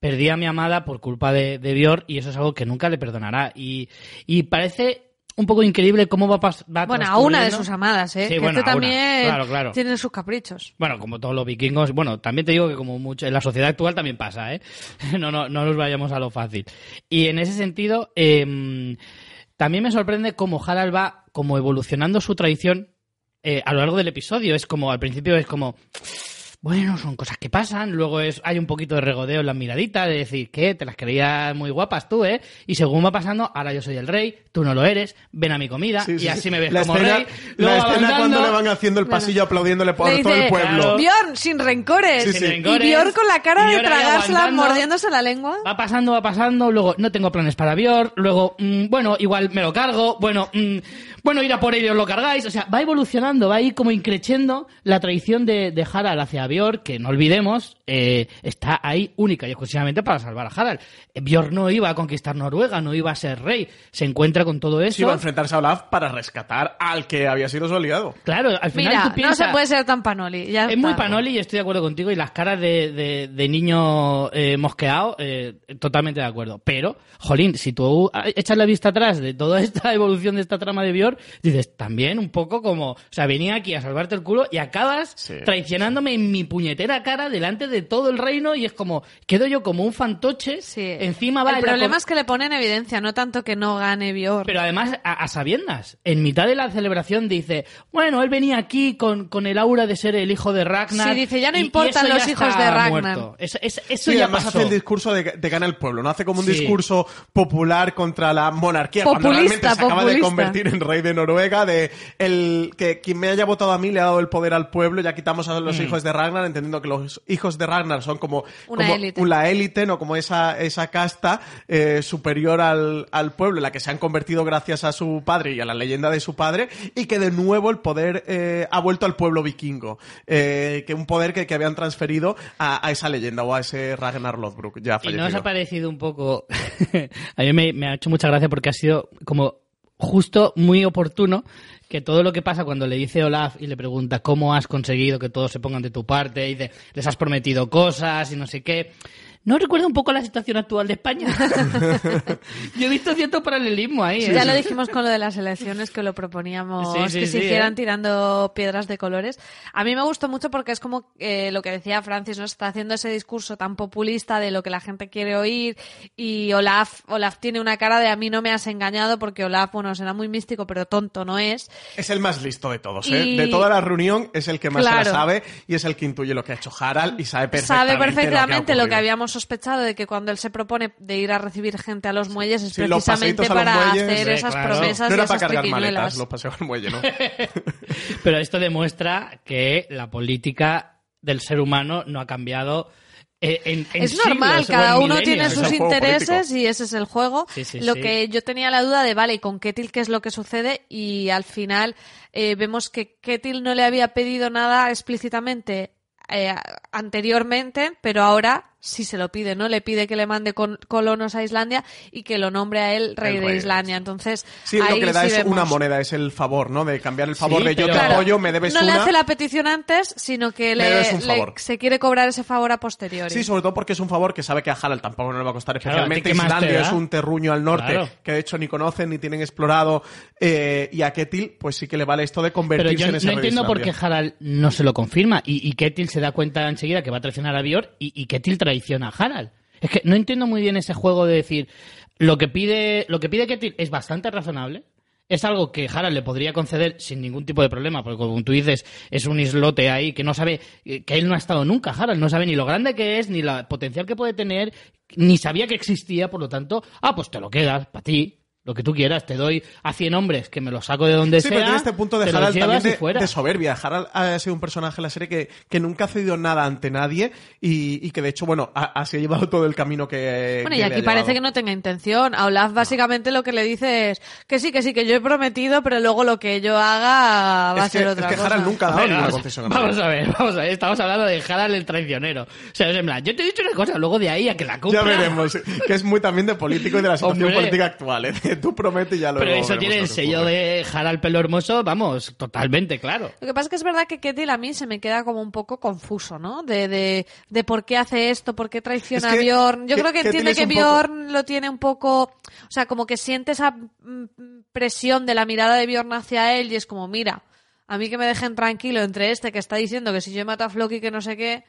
perdí a mi amada por culpa de, de y eso es algo que nunca le perdonará. Y, y parece un poco increíble cómo va, pas- va Bueno, a una de sus amadas, ¿eh? Sí, que bueno, este a también Claro, claro. tiene sus caprichos. Bueno, como todos los vikingos, bueno, también te digo que como mucho en la sociedad actual también pasa, ¿eh? No, no, no nos vayamos a lo fácil. Y en ese sentido, eh, también me sorprende cómo Harald va como evolucionando su tradición eh, a lo largo del episodio. Es como, al principio es como, bueno, son cosas que pasan, luego es, hay un poquito de regodeo en la miradita, de decir, que Te las creías muy guapas tú, ¿eh? Y según va pasando, ahora yo soy el rey, tú no lo eres, ven a mi comida, Sí, sí, y así sí. me ves la como escena, rey. La Luego escena avanzando- cuando le van haciendo el pasillo aplaudiéndole por todo el pueblo. Claro. Bjorn, sin rencores. Sí, Sin rencores. Y Bjorn con la cara de Bjorn tragársela, mordiéndose la lengua. Va pasando, va pasando, luego no tengo planes para Björn, luego, mm, bueno, igual me lo cargo, bueno, mm, bueno, ir a por ellos lo cargáis, o sea, va evolucionando, va ahí como increchendo la traición de, de Harald hacia Que no olvidemos, eh, está ahí única y exclusivamente para salvar a Harald. Eh, Björn no iba a conquistar Noruega, no iba a ser rey, se encuentra con todo Sí, eso. iba a enfrentarse a Olaf para rescatar al que había sido su aliado. Claro, al final Mira, tú no piensas... se puede ser tan panoli. ya Es muy panoli y estoy de acuerdo contigo. Y las caras de, de, de niño eh, mosqueado, eh, totalmente de acuerdo. Pero, jolín, si tú echas la vista atrás de toda esta evolución de esta trama de Björn, dices también un poco como, o sea, venía aquí a salvarte el culo y acabas Sí. traicionándome en mi puñetera cara delante de todo el reino y es como, quedo yo como un fantoche. Sí. Encima va El problema es que le pone en evidencia, no tanto que no gane Bjorn. pero además, a, a sabiendas, en mitad de la celebración dice, bueno, él venía aquí con, con el aura de ser el hijo de Ragnar. Sí, dice, ya no y- importan los hijos de Ragnar. Eso, es- eso Sí, ya además pasó. hace el discurso de, de gana el pueblo, no hace como un Sí. discurso popular contra la monarquía, cuando Populista, realmente se acaba de convertir en rey de Noruega, de el que quien me haya votado a mí le ha dado el poder al pueblo, ya quitamos a Mm. los hijos de Ragnar, entendiendo que los hijos de Ragnar son como, Una como élite. la élite, no como esa, esa casta eh, superior al, al pueblo, en la que se han convertido gracias a su padre y a la leyenda de su padre, y que de nuevo el poder eh, ha vuelto al pueblo vikingo, eh, que un poder que, que habían transferido a, a esa leyenda o a ese Ragnar Lothbrok ya ¿Y no os ha parecido un poco... a mí me, me ha hecho mucha gracia porque ha sido como justo muy oportuno que todo lo que pasa cuando le dice Olaf y le pregunta cómo has conseguido que todos se pongan de tu parte y dice, les has prometido cosas y no sé qué. ¿No recuerda un poco la situación actual de España? Yo he visto cierto paralelismo ahí. ¿eh? Ya lo dijimos con lo de las elecciones que lo proponíamos Sí, sí, que se sí, hicieran ¿eh? tirando piedras de colores. A mí me gustó mucho porque es como eh, lo que decía Francis, ¿no? Está haciendo ese discurso tan populista de lo que la gente quiere oír y Olaf, Olaf tiene una cara de a mí no me has engañado porque Olaf, bueno, será muy místico pero tonto no es. Es el más listo de todos, ¿eh? Y- De toda la reunión es el que más se Claro. la sabe y es el que intuye lo que ha hecho Harald y sabe perfectamente, Sabe perfectamente lo lo que, que, ha ocurrido. habíamos sospechado de que cuando él se propone de ir a recibir gente a los muelles es Sí, precisamente para muelles, hacer sí, esas claro. promesas No y esas para cargar triquiñuelas. maletas, los paseos al muelle, ¿no? Pero esto demuestra que la política del ser humano no ha cambiado eh, en, en Es normal, siglos cada uno tiene sus intereses político. y ese es el juego. Sí, sí, lo sí. que yo tenía la duda de, vale, ¿y con Ketil qué es lo que sucede? Y al final eh, vemos que Ketil no le había pedido nada explícitamente eh, anteriormente, pero ahora sí se lo pide, ¿no? Le pide que le mande con- colonos a Islandia y que lo nombre a él rey de Islandia. Entonces, Sí, lo ahí que le da sí es vemos. una moneda, es el favor, ¿no? De cambiar el favor Sí, de yo pero- te Claro, apoyo, me debes no le una. hace la petición antes, sino que le, le- favor. se quiere cobrar ese favor a posteriori. Sí, sobre todo porque es un favor que sabe que a Harald tampoco no le va a costar Claro, especialmente. ¿a ti qué más te Islandia es un terruño al norte Claro. que de hecho ni conocen ni tienen explorado. eh, y a Ketil, pues sí que le vale esto de Pero convertirse yo en no ese rey de entiendo por qué. Harald no se lo confirma y, y Ketil se da cuenta enseguida que va a traicionar a Björn y, y Ketil traiciona a Harald. Es que no entiendo muy bien ese juego de decir lo que pide lo que pide Ketil es bastante razonable. Es algo que Harald le podría conceder sin ningún tipo de problema, porque como tú dices, es un islote ahí que no sabe, eh, que él no ha estado nunca, Harald, no sabe ni lo grande que es, ni el potencial que puede tener, ni sabía que existía, por lo tanto, ah, pues te lo quedas, para ti, lo que tú quieras, te doy a 100 hombres que me los saco de donde Sí, sea. pero tiene este punto de Harald también de, fuera. de soberbia. Harald ha sido un personaje en la serie que, que nunca ha cedido nada ante nadie y, y que de hecho, bueno, ha- así ha llevado todo el camino que. Bueno, que y le ha aquí parece que no tenga intención. A Olaf básicamente lo que le dice es que sí, que sí, que yo he prometido, pero luego lo que yo haga va a Es que, ser es otra que cosa. Harald nunca ha dado ninguna vamos, concesión a nadie. vamos a ver, vamos a ver. Estamos hablando de Harald el traicionero. O sea, es en plan, yo te he dicho una cosa, luego de ahí a que la cumpla. Ya veremos, que es muy también de político y de la situación Hombre. política actual. ¿eh? Tú prometes y ya lo Pero eso tiene el sello de Harald pelo hermoso, vamos, totalmente claro. Lo que pasa es que es verdad que Ketil a mí se me queda como un poco confuso, ¿no? De, de, de por qué hace esto, por qué traiciona Es que a Bjorn. Yo creo que entiende que poco- Bjorn lo tiene un poco, o sea, como que siente esa mm, presión de la mirada de Bjorn hacia él y es como, mira, a mí que me dejen tranquilo entre este que está diciendo que si yo mato a Floki que no sé qué,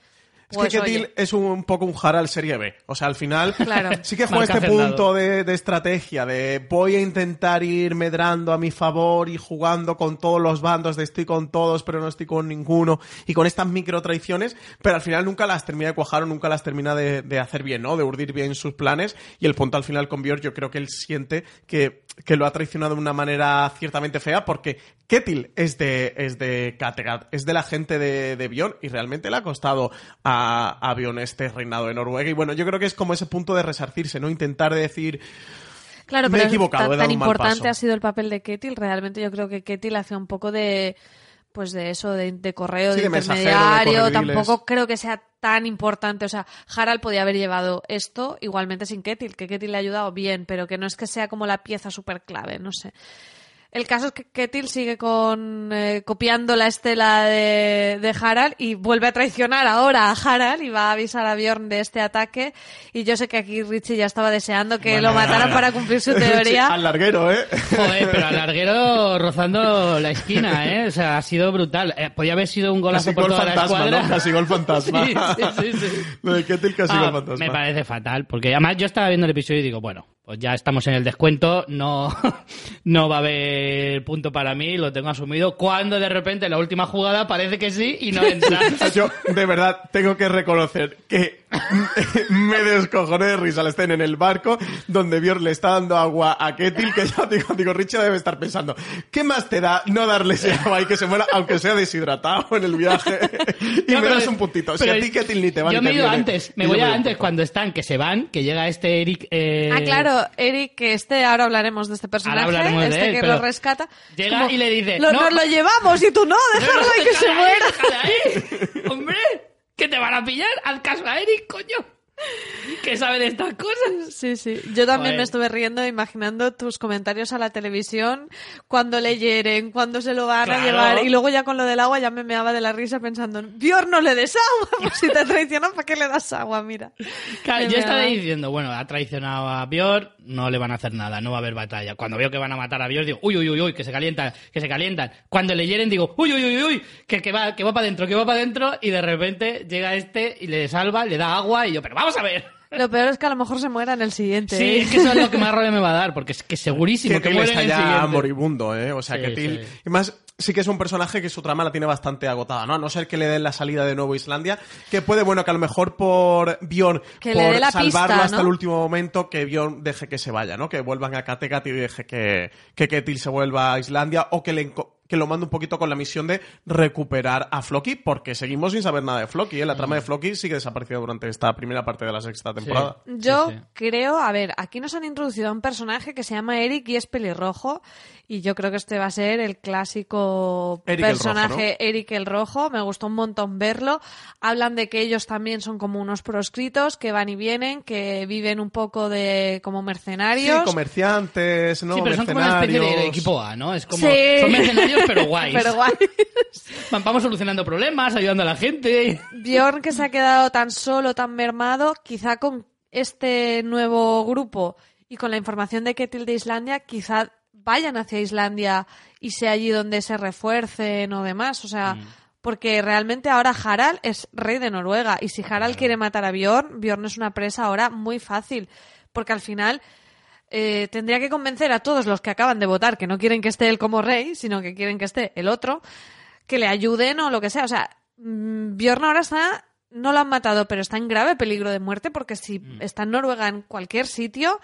Es pues que Ketil oye. es un poco un Harald serie B. O sea, al final Claro. sí que juega Marca este punto de, de estrategia, de voy a intentar ir medrando a mi favor y jugando con todos los bandos, de estoy con todos pero no estoy con ninguno, y con estas micro traiciones, pero al final nunca las termina de cuajar o nunca las termina de, de hacer bien, ¿no? De urdir bien sus planes, y el punto al final con Björn yo creo que él siente que, que lo ha traicionado de una manera ciertamente fea, porque Ketil es de, es de Kattegat, es de la gente de, de Bjorn y realmente le ha costado a, a Bjorn este reinado de Noruega. Y bueno, yo creo que es como ese punto de resarcirse, ¿no? Intentar decir, Claro, Me he pero equivocado, tan, he dado tan un mal importante paso. ha sido el papel de Ketil. Realmente yo creo que Ketil hace un poco de pues de eso, de, de correo, Sí, de, de intermediario, tampoco creo que sea tan importante. O sea, Harald podía haber llevado esto igualmente sin Ketil, que Ketil le ha ayudado bien, pero que no es que sea como la pieza súper clave, no sé. El caso es que Ketil sigue con eh, copiando la estela de, de Harald y vuelve a traicionar ahora a Harald y va a avisar a Bjorn de este ataque. Y yo sé que aquí Richie ya estaba deseando que lo mataran para cumplir su teoría. al larguero, ¿eh? Joder, pero al larguero rozando la esquina, ¿eh? O sea, ha sido brutal. Eh, podía haber sido un golazo Casi por gol toda la fantasma, escuadra. ¿no? Casi gol fantasma. Sí, sí, sí, sí. Lo de Ketil casi Ah, gol fantasma. me parece fatal, porque además yo estaba viendo el episodio y digo, bueno, pues ya estamos en el descuento, no, no va a haber punto para mí, lo tengo asumido. Cuando de repente en la última jugada parece que sí y no entra. Yo, de verdad, tengo que reconocer que me descojoné de risa al escena en el barco donde Björn le está dando agua a Ketil, que yo digo, digo, Richie debe estar pensando, ¿qué más te da no darle ese agua y que se muera, aunque sea deshidratado en el viaje? y No, me das un puntito. Si pero a ti Ketil ni te va Yo me he ido viene. antes, me voy a antes poco. cuando están, que se van, que llega este Eric... eh, Ah, claro, Eric, que este, ahora hablaremos de este personaje, hablaremos de este él, que lo rescata. llega Como, y le dice, "Lo- "No". nos lo llevamos y tú no, déjalo ahí que se muera. ¡Hombre! ¿Que te van a pillar? Haz caso a Eric, coño. que sabe de estas cosas. Sí, sí. Yo también Joder. me estuve riendo imaginando tus comentarios a la televisión, cuando le hieren, cuando se lo van Claro. a llevar. Y luego ya con lo del agua ya me meaba de la risa pensando, Bjorn, no le des agua. Pues si te traicionan, ¿para qué le das agua? Mira. Claro, Me yo estaba meaba. diciendo, bueno, ha traicionado a Björn, no le van a hacer nada, no va a haber batalla. Cuando veo que van a matar a Björn, digo, uy, uy, uy, uy, que se calientan, que se calientan. Cuando le hieren, digo, uy, uy, uy, uy, que, que va, que va para adentro, que va para adentro, y de repente llega este y le salva, le da agua, y yo, pero vamos a ver. Lo peor es que a lo mejor se muera en el siguiente. Sí, ¿eh? es que eso es lo que más rabia me va a dar, porque es que segurísimo que, que muere está en el ya siguiente. moribundo, ¿eh? O sea, Sí, que Till... sí. Y más, sí que es un personaje que su trama la tiene bastante agotada, ¿no? A no ser que le den la salida de nuevo a Islandia, que puede, bueno, que a lo mejor por Bjorn, Que le por dé la salvarlo pista, hasta ¿no? el último momento, que Bjorn deje que se vaya, ¿no? Que vuelvan a Kattegat y deje que, que Ketil se vuelva a Islandia, o que le... que lo mande un poquito con la misión de recuperar a Floki, porque seguimos sin saber nada de Floki, ¿eh? La trama de Floki sigue desaparecida durante esta primera parte de la sexta temporada. Yo Sí, sí. creo, a ver, aquí nos han introducido a un personaje que se llama Eric y es pelirrojo. Y yo creo que este va a ser el clásico Eric el personaje Rojo, Eric el Rojo. Me gustó un montón verlo. Hablan de que ellos también son como unos proscritos que van y vienen, que viven un poco de como mercenarios. Sí, comerciantes, ¿no? Sí, pero son como una especie de Mercenarios. equipo A, ¿no? Es como, Sí. son mercenarios, pero guays. Pero guay. Van- Vamos solucionando problemas, ayudando a la gente. Bjorn que se ha quedado tan solo, tan mermado, quizá con este nuevo grupo y con la información de Ketil de Islandia, quizá vayan hacia Islandia y sea allí donde se refuercen o demás. O sea, porque realmente ahora Harald es rey de Noruega y si Harald quiere matar a Bjorn, Bjorn es una presa ahora muy fácil. Porque al final eh, tendría que convencer a todos los que acaban de votar que no quieren que esté él como rey, sino que quieren que esté el otro, que le ayuden o lo que sea. O sea, mm, Bjorn ahora está, no lo han matado, pero está en grave peligro de muerte porque si está en Noruega en cualquier sitio,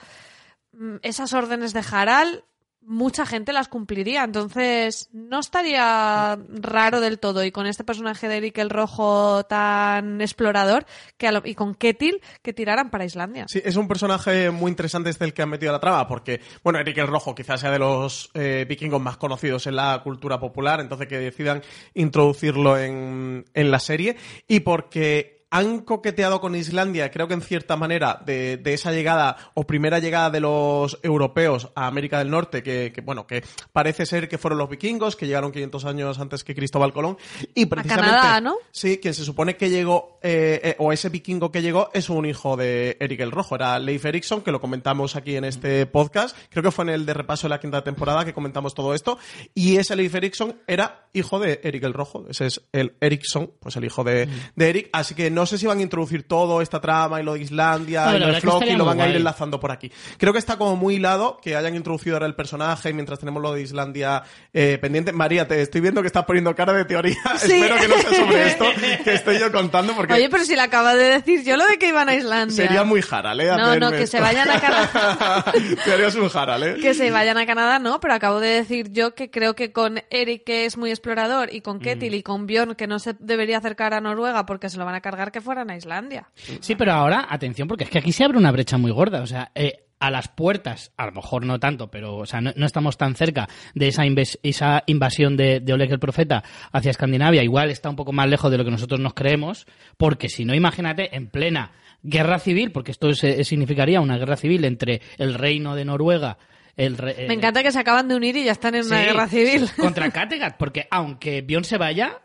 mm, esas órdenes de Harald, mucha gente las cumpliría. Entonces, no estaría raro del todo. Y con este personaje de Eric el Rojo tan explorador, que lo- y con Ketil, que tiraran para Islandia. Sí, es un personaje muy interesante este el que han metido a la trama, porque, bueno, Eric el Rojo quizás sea de los eh, vikingos más conocidos en la cultura popular, entonces que decidan introducirlo en, en la serie, y porque han coqueteado con Islandia, creo que en cierta manera, de, de esa llegada o primera llegada de los europeos a América del Norte, que, que, bueno, que parece ser que fueron los vikingos, que llegaron 500 años antes que Cristóbal Colón, y precisamente... Canadá, ¿no? Sí, quien se supone que llegó, eh, eh, o ese vikingo que llegó, es un hijo de Eric el Rojo, era Leif Erikson, que lo comentamos aquí en este podcast. Creo que fue en el de repaso de la quinta temporada que comentamos todo esto. Y ese Leif Erikson era hijo de Eric el Rojo. Ese es el Erikson, pues el hijo de, de Eric. Así que no sé si van a introducir todo esta trama y lo de Islandia No, y lo de Floki y lo van a ir enlazando por aquí. Creo que está como muy hilado que hayan introducido ahora el personaje mientras tenemos lo de Islandia eh, pendiente. María, te estoy viendo que estás poniendo cara de teoría. Sí. Espero que no sea sobre esto que estoy yo contando porque Oye, pero si le acabo de decir yo lo de que iban a Islandia. sería muy Harald, ¿eh? No, no, que esto. se vayan a Canadá. Te harías un Harald, ¿eh? Que se vayan a Canadá, no, pero acabo de decir yo que creo que con Eric, que es muy explorador, y con Ketil y con Bjorn, que no se debería acercar a Noruega porque se lo van a cargar, que fueran a Islandia. Sí, pero ahora, atención, porque es que aquí se abre una brecha muy gorda. O sea, eh, a las puertas, a lo mejor no tanto, pero o sea, no, no estamos tan cerca de esa, inves- esa invasión de, de Oleg el Profeta hacia Escandinavia. Igual está un poco más lejos de lo que nosotros nos creemos, porque si no, imagínate, en plena guerra civil, porque esto se- significaría una guerra civil entre el reino de Noruega. El re- Me eh, encanta que se acaban de unir y ya están en una guerra civil. Contra Kattegat, porque aunque Bjorn se vaya,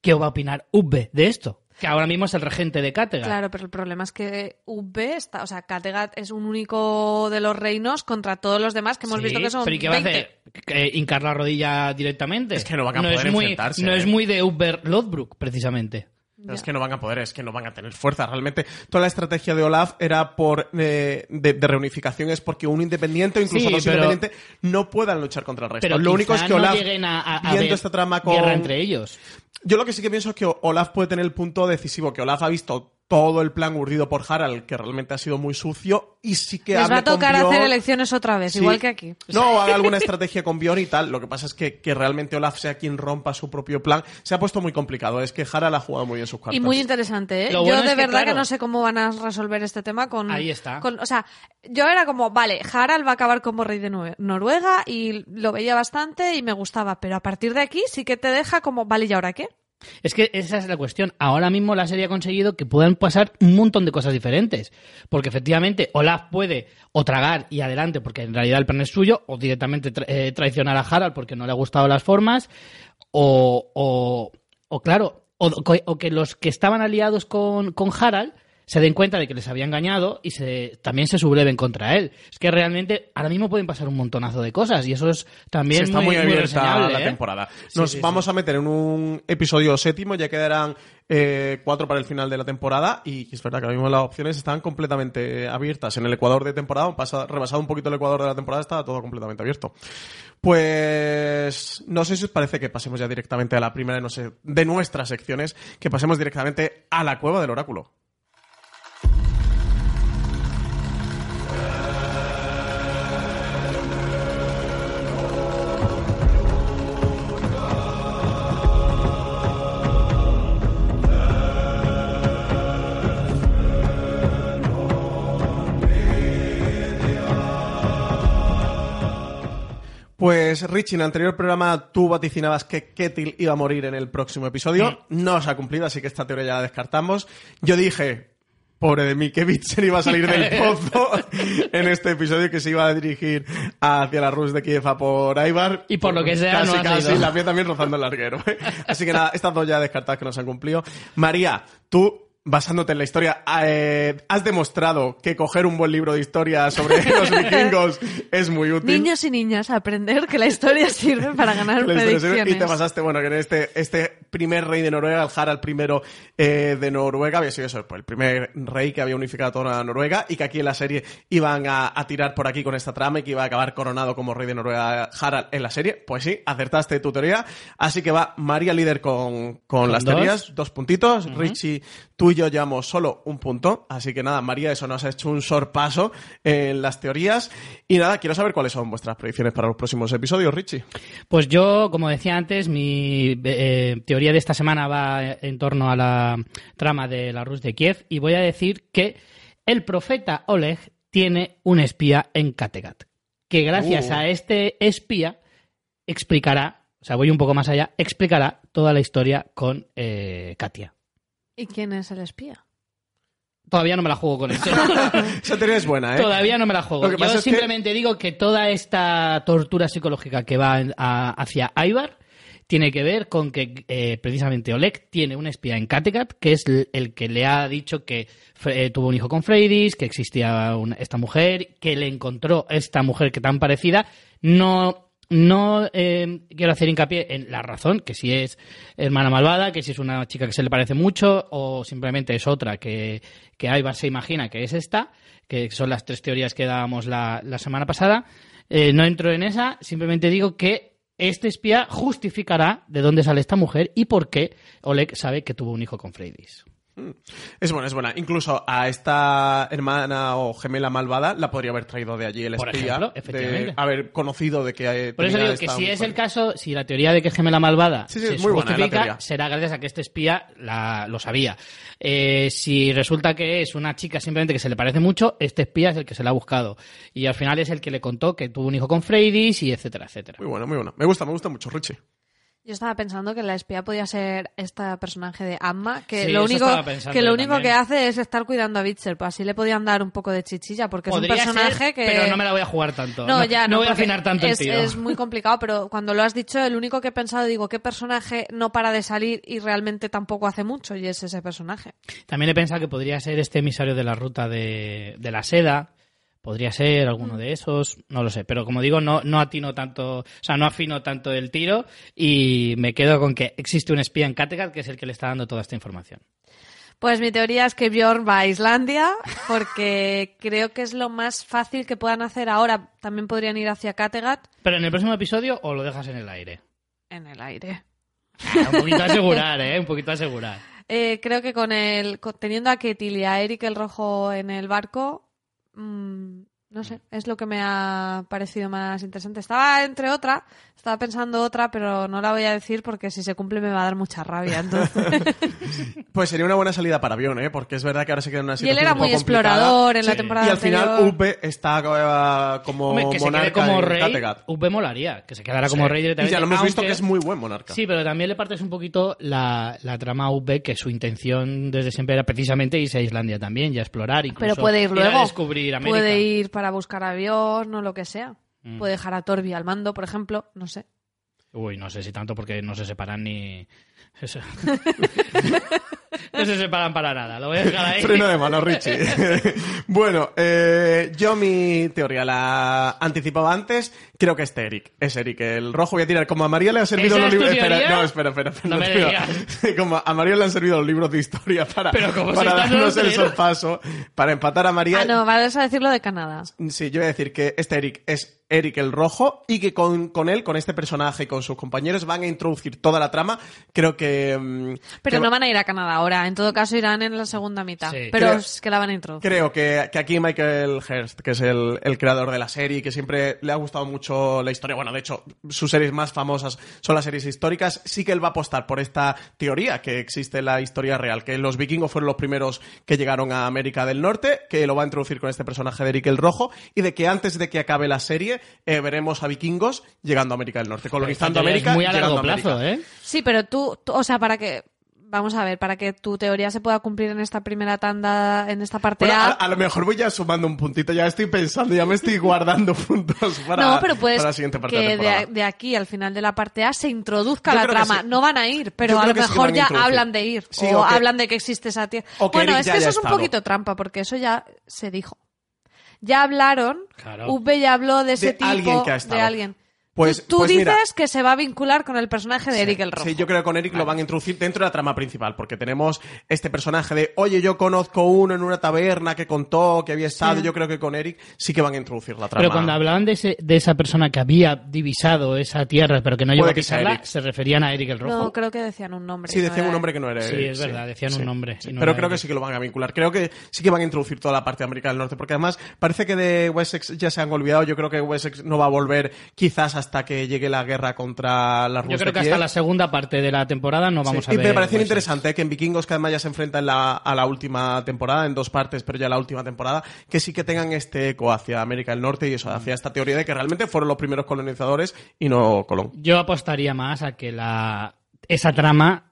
¿qué va a opinar Ubbe de esto? Que ahora mismo es el regente de Kattegat. Claro, pero el problema es que UB está, o sea, Kattegat es un único de los reinos contra todos los demás que hemos Sí, visto que son pero ¿y qué va a 20. hacer? ¿Que ¿Hincar la rodilla directamente? Es que no van a es poder muy, enfrentarse, No ¿eh? es muy de Uber Lodbrok, precisamente. Pero Es que no van a poder, es que no van a tener fuerza. Realmente, toda la estrategia de Olaf era por eh, de, de reunificación, es porque un independiente o incluso Sí, dos pero- independientes no puedan luchar contra el resto. Pero lo único es que no Olaf, lleguen a, a- viendo esta trama con... guerra entre ellos. Yo lo que sí que pienso es que Olaf puede tener el punto decisivo, que Olaf ha visto todo el plan urdido por Harald, que realmente ha sido muy sucio, y sí que Les va a tocar Bjorn- hacer elecciones otra vez, Sí. igual que aquí. No, haga alguna estrategia con Bjorn y tal. Lo que pasa es que, que realmente Olaf sea quien rompa su propio plan. Se ha puesto muy complicado. Es que Harald ha jugado muy bien sus cartas. Y muy interesante, ¿eh? Lo Yo bueno de que, verdad que, no sé cómo van a resolver este tema con... Ahí está. con- o sea, yo era como, vale, Harald va a acabar como rey de Noruega y lo veía bastante y me gustaba, pero a partir de aquí sí que te deja como, vale, ¿y ahora qué? Es que esa es la cuestión. Ahora mismo la serie ha conseguido que puedan pasar un montón de cosas diferentes. Porque efectivamente Olaf puede o tragar y adelante porque en realidad el plan es suyo, o directamente eh, traicionar a Harald porque no le ha gustado las formas, o, o, o claro, o, o que los que estaban aliados con, con Harald se den cuenta de que les había engañado y se, también se subleven contra él. Es que realmente ahora mismo pueden pasar un montonazo de cosas y eso es también está muy, muy, abierta la ¿eh? temporada. Sí, Nos sí, vamos sí. a meter en un episodio séptimo, ya quedarán eh, cuatro para el final de la temporada y es verdad que ahora mismo las opciones están completamente abiertas. En el Ecuador de temporada, pasa, rebasado un poquito el Ecuador de la temporada, está todo completamente abierto. Pues no sé si os parece que pasemos ya directamente a la primera no sé, de nuestras secciones, que pasemos directamente a la cueva del oráculo. Pues Richie, en el anterior programa tú vaticinabas que Kettil iba a morir en el próximo episodio. No se ha cumplido, así que esta teoría ya la descartamos. Yo dije, pobre de mí, que Bitsen iba a salir del pozo en este episodio que se iba a dirigir hacia la Rus de Kiev a por Aibar. Y por lo que sea, casi, no ha casi, la piel también rozando el larguero. Así que nada, estas dos ya descartadas que no se han cumplido. María, tú basándote en la historia, eh, has demostrado que coger un buen libro de historia sobre los vikingos es muy útil. Niños y niñas, aprender que la historia sirve para ganar sirve. predicciones. Y te pasaste, bueno, que en este, este primer rey de Noruega, el Harald I eh, de Noruega, había sido eso, pues, el primer rey que había unificado toda Noruega y que aquí en la serie iban a, a tirar por aquí con esta trama y que iba a acabar coronado como rey de Noruega Harald en la serie. Pues sí, acertaste tu teoría. Así que va María líder con, con, Con las dos. teorías, dos puntitos. Richie, tú y yo llevamos solo un punto. Así que nada, María, eso nos ha hecho un sorpaso en las teorías. Y nada, quiero saber cuáles son vuestras predicciones para los próximos episodios, Richie. Pues yo, como decía antes, mi eh, teoría de esta semana va en torno a la trama de la Rus de Kiev y voy a decir que el profeta Oleg tiene un espía en Kattegat, que gracias Uh. a este espía explicará, o sea, voy un poco más allá, explicará toda la historia con eh, Katia. ¿Y quién es el espía? Todavía no me la juego con eso. Esa teoría es buena, ¿eh? Todavía no me la juego. Yo que- simplemente digo que toda esta tortura psicológica que va a- hacia Ivar tiene que ver con que eh, precisamente Oleg tiene un espía en Kattegat, que es el, que le ha dicho que Fre- eh, tuvo un hijo con Freydis, que existía una- esta mujer, que le encontró esta mujer que tan parecida. No, no eh, quiero hacer hincapié en la razón, que si es hermana malvada, que si es una chica que se le parece mucho, o simplemente es otra que, que se imagina que es esta, que son las tres teorías que dábamos la, la semana pasada. Eh, no entro en esa, simplemente digo que este espía justificará de dónde sale esta mujer y por qué Oleg sabe que tuvo un hijo con Freydis. Es buena, es buena. Incluso a esta hermana o gemela malvada la podría haber traído de allí el Por espía. ejemplo, de efectivamente. haber conocido de que Por eso digo que si es el caso, si la teoría de que es gemela malvada Sí, sí, se es muy justifica, será gracias a que este espía la- lo sabía. Eh, si resulta que es una chica simplemente que se le parece mucho, este espía es el que se la ha buscado. Y al final es el que le contó que tuvo un hijo con Freydis y etcétera, etcétera. Muy buena, muy buena. Me gusta, me gusta mucho, Richie. Yo estaba pensando que la espía podía ser este personaje de Amma, que Sí, lo único que lo único que hace es estar cuidando a Bitzer, pues así le podían dar un poco de chichilla, porque Podría es un personaje ser, que pero no me la voy a jugar tanto. No, ya no, voy a afinar tanto es, el tiro. es muy complicado, pero cuando lo has dicho, el único que he pensado, digo, ¿qué personaje no para de salir y realmente tampoco hace mucho? Y es ese personaje. También he pensado que podría ser este emisario de la ruta de, de la seda. Podría ser alguno de esos, no lo sé. Pero como digo, no, no atino tanto, o sea, no afino tanto el tiro y me quedo con que existe un espía en Kattegat que es el que le está dando toda esta información. Pues mi teoría es que Bjorn va a Islandia, porque creo que es lo más fácil que puedan hacer ahora. También podrían ir hacia Kattegat Pero en el próximo episodio o lo dejas en el aire. en el aire. Ah, un poquito asegurar, ¿eh? Un poquito asegurar. Eh, creo que con el con- teniendo a Ketil y a Eric el Rojo en el barco, mm, no sé, es lo que me ha parecido más interesante. Estaba entre otra, Estaba pensando otra, pero no la voy a decir porque si se cumple me va a dar mucha rabia. Entonces. Pues sería una buena salida para avión, ¿eh? Porque es verdad que ahora se queda en una y situación él era un muy explorador en la Sí. temporada Y al final anterior. Upe está eh, como Hombre, que se quede monarca como rey, molaría, que se quedara como Sí. rey Y directamente. ya lo hemos visto que es muy buen monarca. Sí, pero también le partes un poquito la, la trama a UP, que su intención desde siempre era precisamente irse a Islandia también y a explorar. Incluso Pero puede ir luego. a descubrir América. Puede ir para buscar avión o lo que sea. Mm. Puede dejar a Torbi al mando, por ejemplo. No sé. Uy, no sé si tanto porque no se separan ni... Eso. no se separan para nada, lo voy a dejar ahí. Freno de mano, Richie. bueno, eh, yo mi teoría la anticipaba antes. Creo que es este Eric. Es Eric. El rojo voy a tirar. Como a María le han servido ¿Esa los libros. Espera, no, espera, espera. espera, No me. Como a María le han servido los libros de historia para, Pero ¿cómo se para darnos el sorpaso, para empatar a María. Ah, no, vas a decirlo de Canadá. Sí, yo voy a decir que este Eric es Eric el Rojo y que con, con él, con este personaje y con sus compañeros van a introducir toda la trama. Creo que... mm, Pero que no van a ir a Canadá ahora. En todo caso irán en la segunda mitad. Sí. Pero Creo- es que la van a introducir. Creo que, que aquí Michael Hurst, que es el, el creador de la serie, que siempre le ha gustado mucho la historia, bueno, de hecho, sus series más famosas son las series históricas, sí que él va a apostar por esta teoría que existe en la historia real, que los vikingos fueron los primeros que llegaron a América del Norte, que lo va a introducir con este personaje de Eric el Rojo, y de que antes de que acabe la serie eh, veremos a vikingos llegando a América del Norte, colonizando América. Es muy a largo América. plazo, ¿eh? Sí, pero tú- o sea, para que, vamos a ver, para que tu teoría se pueda cumplir en esta primera tanda, en esta parte Bueno, a, A. a lo mejor voy ya sumando un puntito, ya estoy pensando, ya me estoy guardando puntos para, no, pero puedes para la siguiente parte de la que de, de aquí al final de la parte A se introduzca Yo la trama. sí. No van a ir, pero Yo a lo sí mejor ya hablan de ir. Sí, o o que- hablan de que existe esa tierra. Bueno, Eric es que eso es un estado. poquito trampa, porque eso ya se dijo. Ya hablaron, Claro. Ya habló de ese De tipo, alguien que ha estado. de alguien. Pues- tú tú pues dices mira. que se va a vincular con el personaje de Eric el Rojo. Sí, yo creo que con Eric lo van a introducir dentro de la trama principal, porque tenemos este personaje de, oye, yo conozco uno en una taberna que contó que había estado, Sí. yo creo que con Eric sí que van a introducir la trama. Pero cuando hablaban de, ese, de esa persona que había divisado esa tierra, pero que no llegó a pisarla, se referían a Eric el Rojo. No, creo que decían un nombre. Sí, no decían era un nombre que no era Sí, Eric, es verdad, decían un nombre, sí. no Pero creo que sí que lo van a vincular. Creo que sí que van a introducir toda la parte de América del Norte, porque además parece que de Wessex ya se han olvidado. Yo creo que Wessex no va a volver quizás hasta que llegue la guerra contra la Rus Yo de creo que Kiev. hasta la segunda parte de la temporada no vamos Sí, a y ver. me pareció interesante que en Vikingos, que además ya se enfrenta en la- a la última temporada, en dos partes, pero ya la última temporada, que sí que tengan este eco hacia América del Norte y eso, hacia esta teoría de que realmente fueron los primeros colonizadores y no Colón. Yo apostaría más a que la esa trama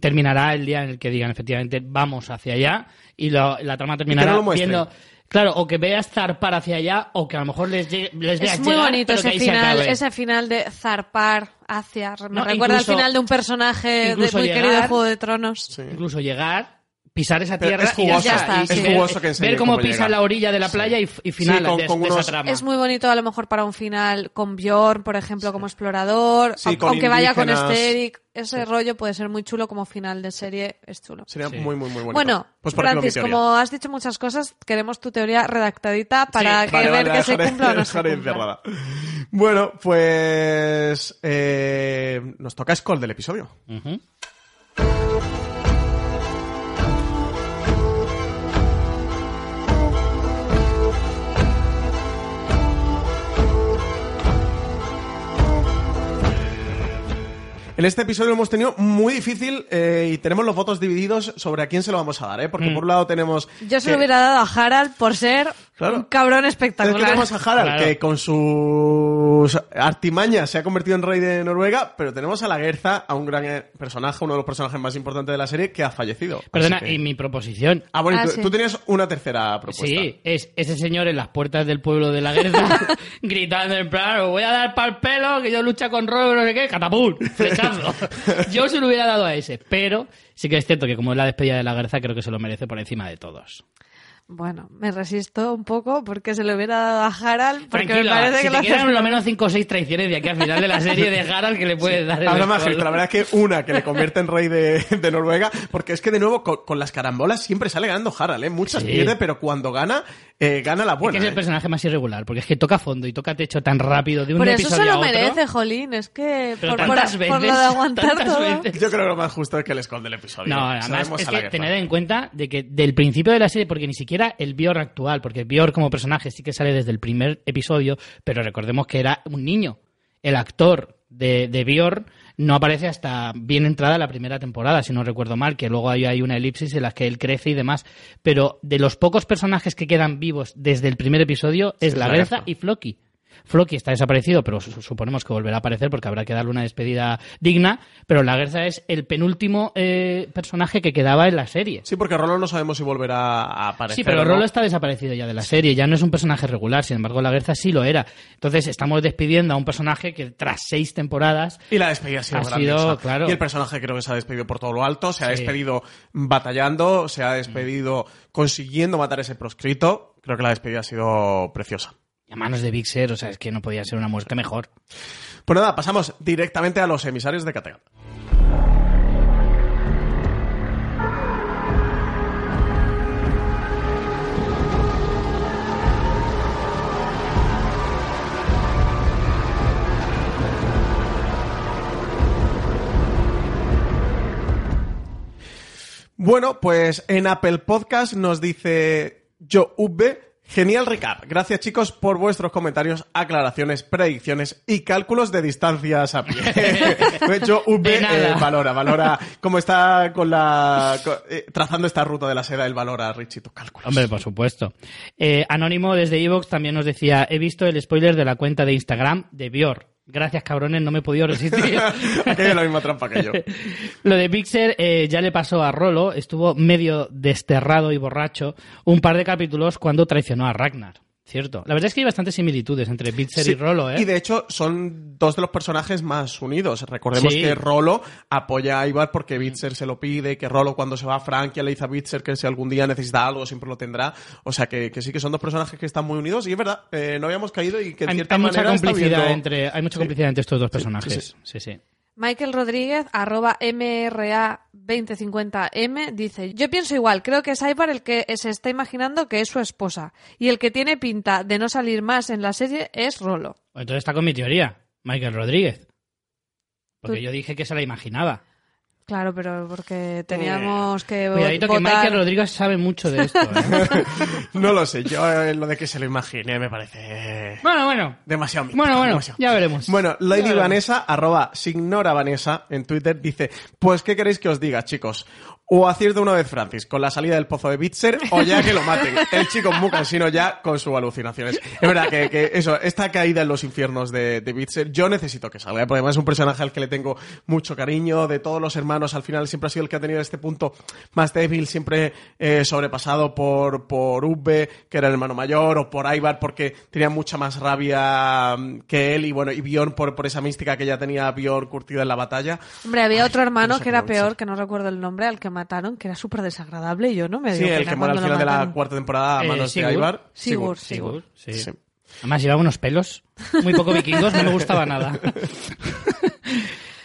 terminará el día en el que digan efectivamente vamos hacia allá y lo- la trama terminará viendo claro o que veas zarpar hacia allá o que a lo mejor les, llegue- les veas Es muy llegar, bonito pero que ese ahí final, ese final de zarpar hacia. Me No, recuerda incluso- al final de un personaje de, muy llegar- querido de Juego de Tronos. Sí. incluso llegar pisar esa Pero tierra es jugoso, y ya, está, y sí. ver- es jugoso que ver cómo, cómo pisa la orilla de la playa y, y final Sí, con- de, con de unos- esa trama Es muy bonito a lo mejor para un final con Bjorn, por ejemplo, como explorador. Aunque vaya con indígenas. este Eric, ese rollo puede ser muy chulo como final de serie, es chulo. Sería Sí. muy, muy, muy bonito. Bueno, pues Francis, como has dicho muchas cosas, queremos tu teoría redactadita para Sí, que Vale, ver vale, que se cumpla o no se dejaré cumpla. encerrada. Bueno, pues eh, nos toca Skull del episodio. Ujú. En este episodio lo hemos tenido muy difícil eh, y tenemos los votos divididos sobre a quién se lo vamos a dar, ¿eh? Porque por un lado tenemos... Yo se que- lo hubiera dado a Harald por ser Claro. un cabrón espectacular. tenemos a Harald, Claro. que con sus artimañas se ha convertido en rey de Noruega, pero tenemos a la Guerza, a un gran eh, personaje, uno de los personajes más importantes de la serie, que ha fallecido. perdona que- y mi proposición Ah, bueno, y Ah, tú, sí. tú tenías una tercera propuesta. Sí, es ese señor en las puertas del pueblo de la Guerza gritando en plan, voy a dar pa'l pelo, que yo lucha con Robert, no sé qué, catapult, flechazo. yo se lo hubiera dado a ese, pero sí que es cierto que como es la despedida de la Guerza, creo que se lo merece por encima de todos. Bueno, me resisto un poco porque se lo hubiera dado a Harald porque Tranquila, me parece si que te lo quedan hace- por lo menos 5 o 6 traiciones de aquí al final de la serie de Harald que le puedes dar el Habla más, la verdad es que una que le convierte en rey de, de Noruega, porque es que de nuevo con, con las carambolas siempre sale ganando Harald, ¿eh? Muchas Sí. pierde, pero cuando gana, eh, gana la Es buena. que es el ¿eh? personaje más irregular, porque es que toca fondo y toca techo tan rápido de un Por eso episodio se a lo otro. merece, Jolín. Es que Pero por, por- tantas por veces, lo de aguantar todo. veces. Yo creo que lo más justo es que le esconde el episodio. No, además Sabemos es que tened en cuenta de que del principio de la serie, porque ni siquiera el Bior actual, porque Bior como personaje sí que sale desde el primer episodio, pero recordemos que era un niño. el actor de, de Bjorn no aparece hasta bien entrada la primera temporada, si no recuerdo mal, que luego hay, hay una elipsis en la que él crece y demás. Pero de los pocos personajes que quedan vivos desde el primer episodio es Sí, la y Floki. Floki está desaparecido, pero su- suponemos que volverá a aparecer porque habrá que darle una despedida digna. Pero la Greza es el penúltimo eh, personaje que quedaba en la serie. Sí, porque Rolo no sabemos si volverá a aparecer. Sí, pero no. Rolo está desaparecido ya de la serie, ya no es un personaje regular, sin embargo la Guerza sí lo era. Entonces estamos despidiendo a un personaje que tras seis temporadas Y la despedida ha sido Ha sido, claro. Y el personaje creo que se ha despedido por todo lo alto, se ha despedido batallando, se ha despedido consiguiendo matar ese proscrito. Creo que la despedida ha sido preciosa. A manos de Big Ser, o sea, es que no podía ser una muerte mejor. Pues nada, pasamos directamente a los emisarios de Kattegat. Bueno, pues en Apple Podcast nos dice Yo Genial recap. Gracias chicos por vuestros comentarios, aclaraciones, predicciones y cálculos de distancias a pie. De nada. valora, valora cómo está con la eh, trazando esta ruta de la seda, él valora Richie tus cálculos. Hombre, por supuesto. Eh, Anónimo desde Evox también nos decía, he visto el spoiler de la cuenta de Instagram de Bior. Gracias, cabrones, no me he podido resistir. Es la misma trampa que yo. Lo de Pixar eh, ya le pasó a Rolo, estuvo medio desterrado y borracho un par de capítulos cuando traicionó a Ragnar. Cierto. La verdad es que hay bastantes similitudes entre Sí, y Rolo, ¿eh? Y de hecho son dos de los personajes más unidos. Recordemos Sí. que Rolo apoya a Ivar porque Bitzer se lo pide, que Rolo cuando se va a Francia le dice a Bitzer que si algún día necesita algo siempre lo tendrá. O sea que, que sí que son dos personajes que están muy unidos y es verdad, eh, no habíamos caído y que en hay, cierta hay mucha manera está complicidad viendo- entre hay mucha complicidad entre estos dos personajes. Sí, sí. Michael Rodríguez, arroba MRA2050M, dice, yo pienso igual, creo que es Ivar el que se está imaginando que es su esposa. Y el que tiene pinta de no salir más en la serie es Rolo. Entonces está con mi teoría, Michael Rodríguez. Porque Tú- yo dije que se la imaginaba. Claro, pero porque teníamos que Cuidadito que. Michael Rodríguez sabe mucho de esto. ¿eh? No lo sé, yo eh, lo de que se lo imaginé me parece bueno, bueno. demasiado mito, Bueno, bueno, demasiado. ya veremos. Bueno, Lady veremos. Vanessa, arroba Signora Vanessa en Twitter, dice, pues ¿qué queréis que os diga, chicos? O acierto una vez Francis con la salida del pozo de Bitzer, o ya que lo maten. El chico muy cansino ya con sus alucinaciones. Es verdad que, que eso, esta caída en los infiernos de, de Bitzer, yo necesito que salga, porque además es un personaje al que le tengo mucho cariño, de todos los hermanos, al final siempre ha sido el que ha tenido este punto más débil, siempre eh, sobrepasado por, por Ubbe, que era el hermano mayor, o por Ivar, porque tenía mucha más rabia mm, que él, y bueno, y Bjorn por, por esa mística que ya tenía Bjorn curtida en la batalla. Hombre, había otro hermano no sé que era peor, que no recuerdo el nombre, al que mataron, que era súper desagradable y yo no me Sí, el que muere al final de la cuarta temporada a Eh, manos de Sigurd. Sigurd. Sí. Sí. Además llevaba unos pelos muy poco vikingos, no me gustaba nada.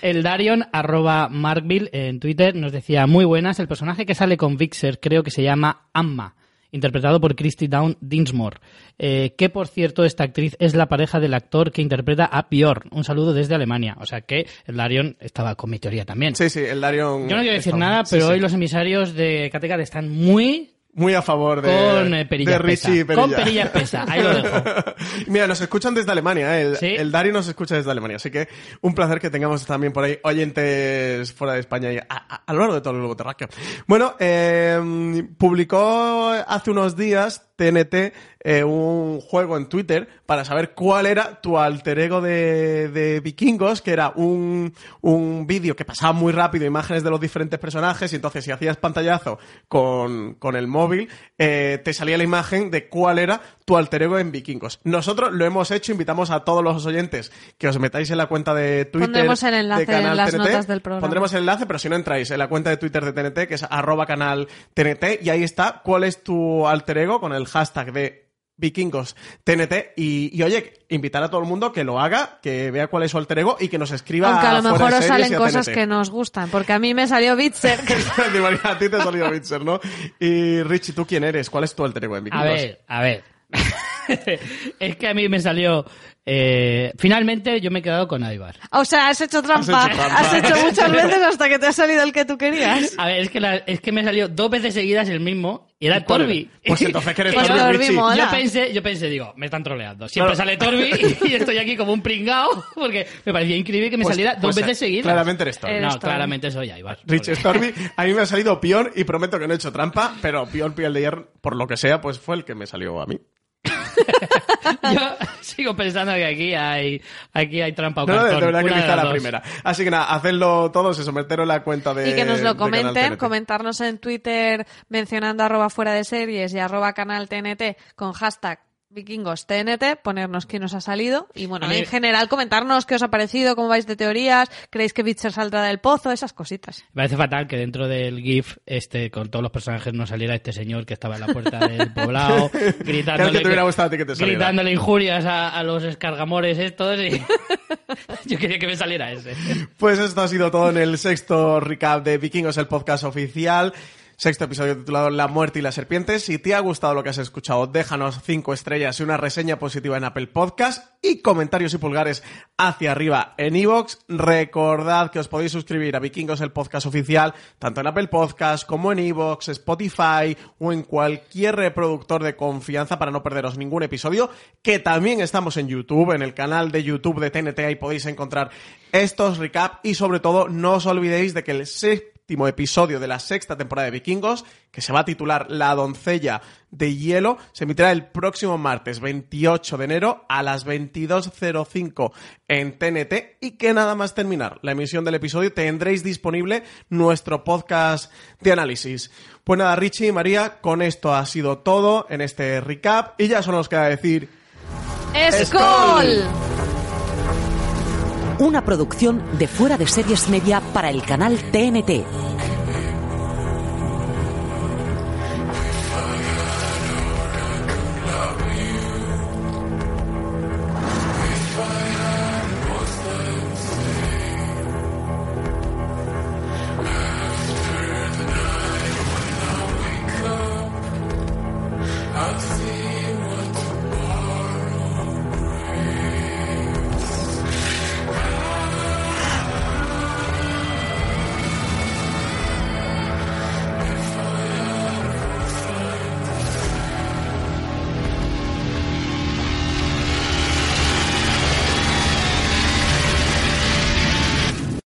El Darion, arroba Markville en Twitter, nos decía, muy buenas, el personaje que sale con Vixer creo que se llama Amma, interpretado por Christy Down Dinsmore, eh, que por cierto esta actriz es la pareja del actor que interpreta a Bjorn. Un saludo desde Alemania. O sea que el Darion estaba con mi teoría también. Sí, sí, el Darion... Yo no quiero decir nada, pero sí. hoy los emisarios de Kattegat están muy Muy a favor de, con eh, de. Richie Perilla. Con perilla espesa. Ahí lo dejo. Mira, nos escuchan desde Alemania, ¿eh? el, ¿Sí? el Dario nos escucha desde Alemania, así que un placer que tengamos también por ahí oyentes fuera de España y a, a- a lo largo de todo el globo terráqueo. Bueno, eh, publicó hace unos días TNT eh, un juego en Twitter para saber cuál era tu alter ego de, de vikingos, que era un, un vídeo que pasaba muy rápido, imágenes de los diferentes personajes, y entonces si hacías pantallazo con, con el móvil, eh, te salía la imagen de cuál era tu alter ego en vikingos. Nosotros lo hemos hecho, invitamos a todos los oyentes que os metáis en la cuenta de Twitter. Pondremos el enlace de Canal en las TNT. notas del programa. Pondremos el enlace, pero si no entráis en la cuenta de Twitter de TNT, que es arroba canal TNT, y ahí está cuál es tu alter ego con el hashtag de vikingos TNT y, y, oye, invitar a todo el mundo que lo haga, que vea cuál es su alter ego y que nos escriba Aunque a lo mejor os salen a cosas TNT. que nos gustan, porque a mí me salió Bitzer. a ti te ha salido Witcher, ¿no? Y Richie, ¿tú quién eres? ¿Cuál es tu alter ego en A vikingos? ver, a ver. es que a mí me salió... eh, finalmente yo me he quedado con Ibar. O sea, has hecho trampa. Has hecho trampa. Has hecho muchas veces hasta que te ha salido el que tú querías. A ver, es que, la- es que me salió dos veces seguidas el mismo y era ¿Cuál Torbi. Pues entonces que eres Pues Torbi, Torbi. Yo pensé, yo pensé, digo, me están troleando. Siempre Claro. sale Torbi y estoy aquí como un pringao porque me parecía increíble que me Pues- saliera dos pues, veces eh, seguidas. Claramente eres Torbi. No, Torbi. claramente soy Ibar. Rich Stormy, a mí me ha salido Pion y prometo que no he hecho trampa, pero Pion Piel de Hierro, por lo que sea, pues fue el que me salió a mí. Yo sigo pensando que aquí hay, aquí hay trampa o No, no, de, cartón. verdad que quizá la dos. primera. Así que nada, hacedlo todos, eso, meteros la cuenta de y que nos lo comenten, comentarnos en Twitter mencionando arroba fuera de series y arroba canal TNT con hashtag vikingos TNT, ponernos quién os ha salido y bueno, mí- en general comentarnos qué os ha parecido, cómo vais de teorías, creéis que Bitcher saldrá del pozo, esas cositas. Me parece fatal que dentro del GIF, este, con todos los personajes, no saliera este señor que estaba en la puerta del poblado, gritándole, Que te hubiera gustado a ti que te saliera. gritándole injurias a, a los escargamores estos y yo quería que me saliera ese. Pues esto ha sido todo en el sexto recap de Vikingos, el podcast oficial. Sexto episodio titulado La muerte y las serpientes. Si te ha gustado lo que has escuchado, déjanos cinco estrellas y una reseña positiva en Apple Podcast y comentarios y pulgares hacia arriba en iVoox. Recordad que os podéis suscribir a Vikingos, el podcast oficial, tanto en Apple Podcast como en iVoox, Spotify o en cualquier reproductor de confianza para no perderos ningún episodio. Que también estamos en YouTube, en el canal de YouTube de TNT, ahí podéis encontrar estos recap y sobre todo no os olvidéis de que el séptimo episodio de la sexta temporada de Vikingos, que se va a titular La doncella de hielo, se emitirá el próximo martes 28 de enero a las 22.05 en TNT y que nada más terminar la emisión del episodio tendréis disponible nuestro podcast de análisis. Pues nada, Richie y María, con esto ha sido todo en este recap y ya solo nos queda decir ¡Skol! Una producción de fuera de series media para el canal TNT.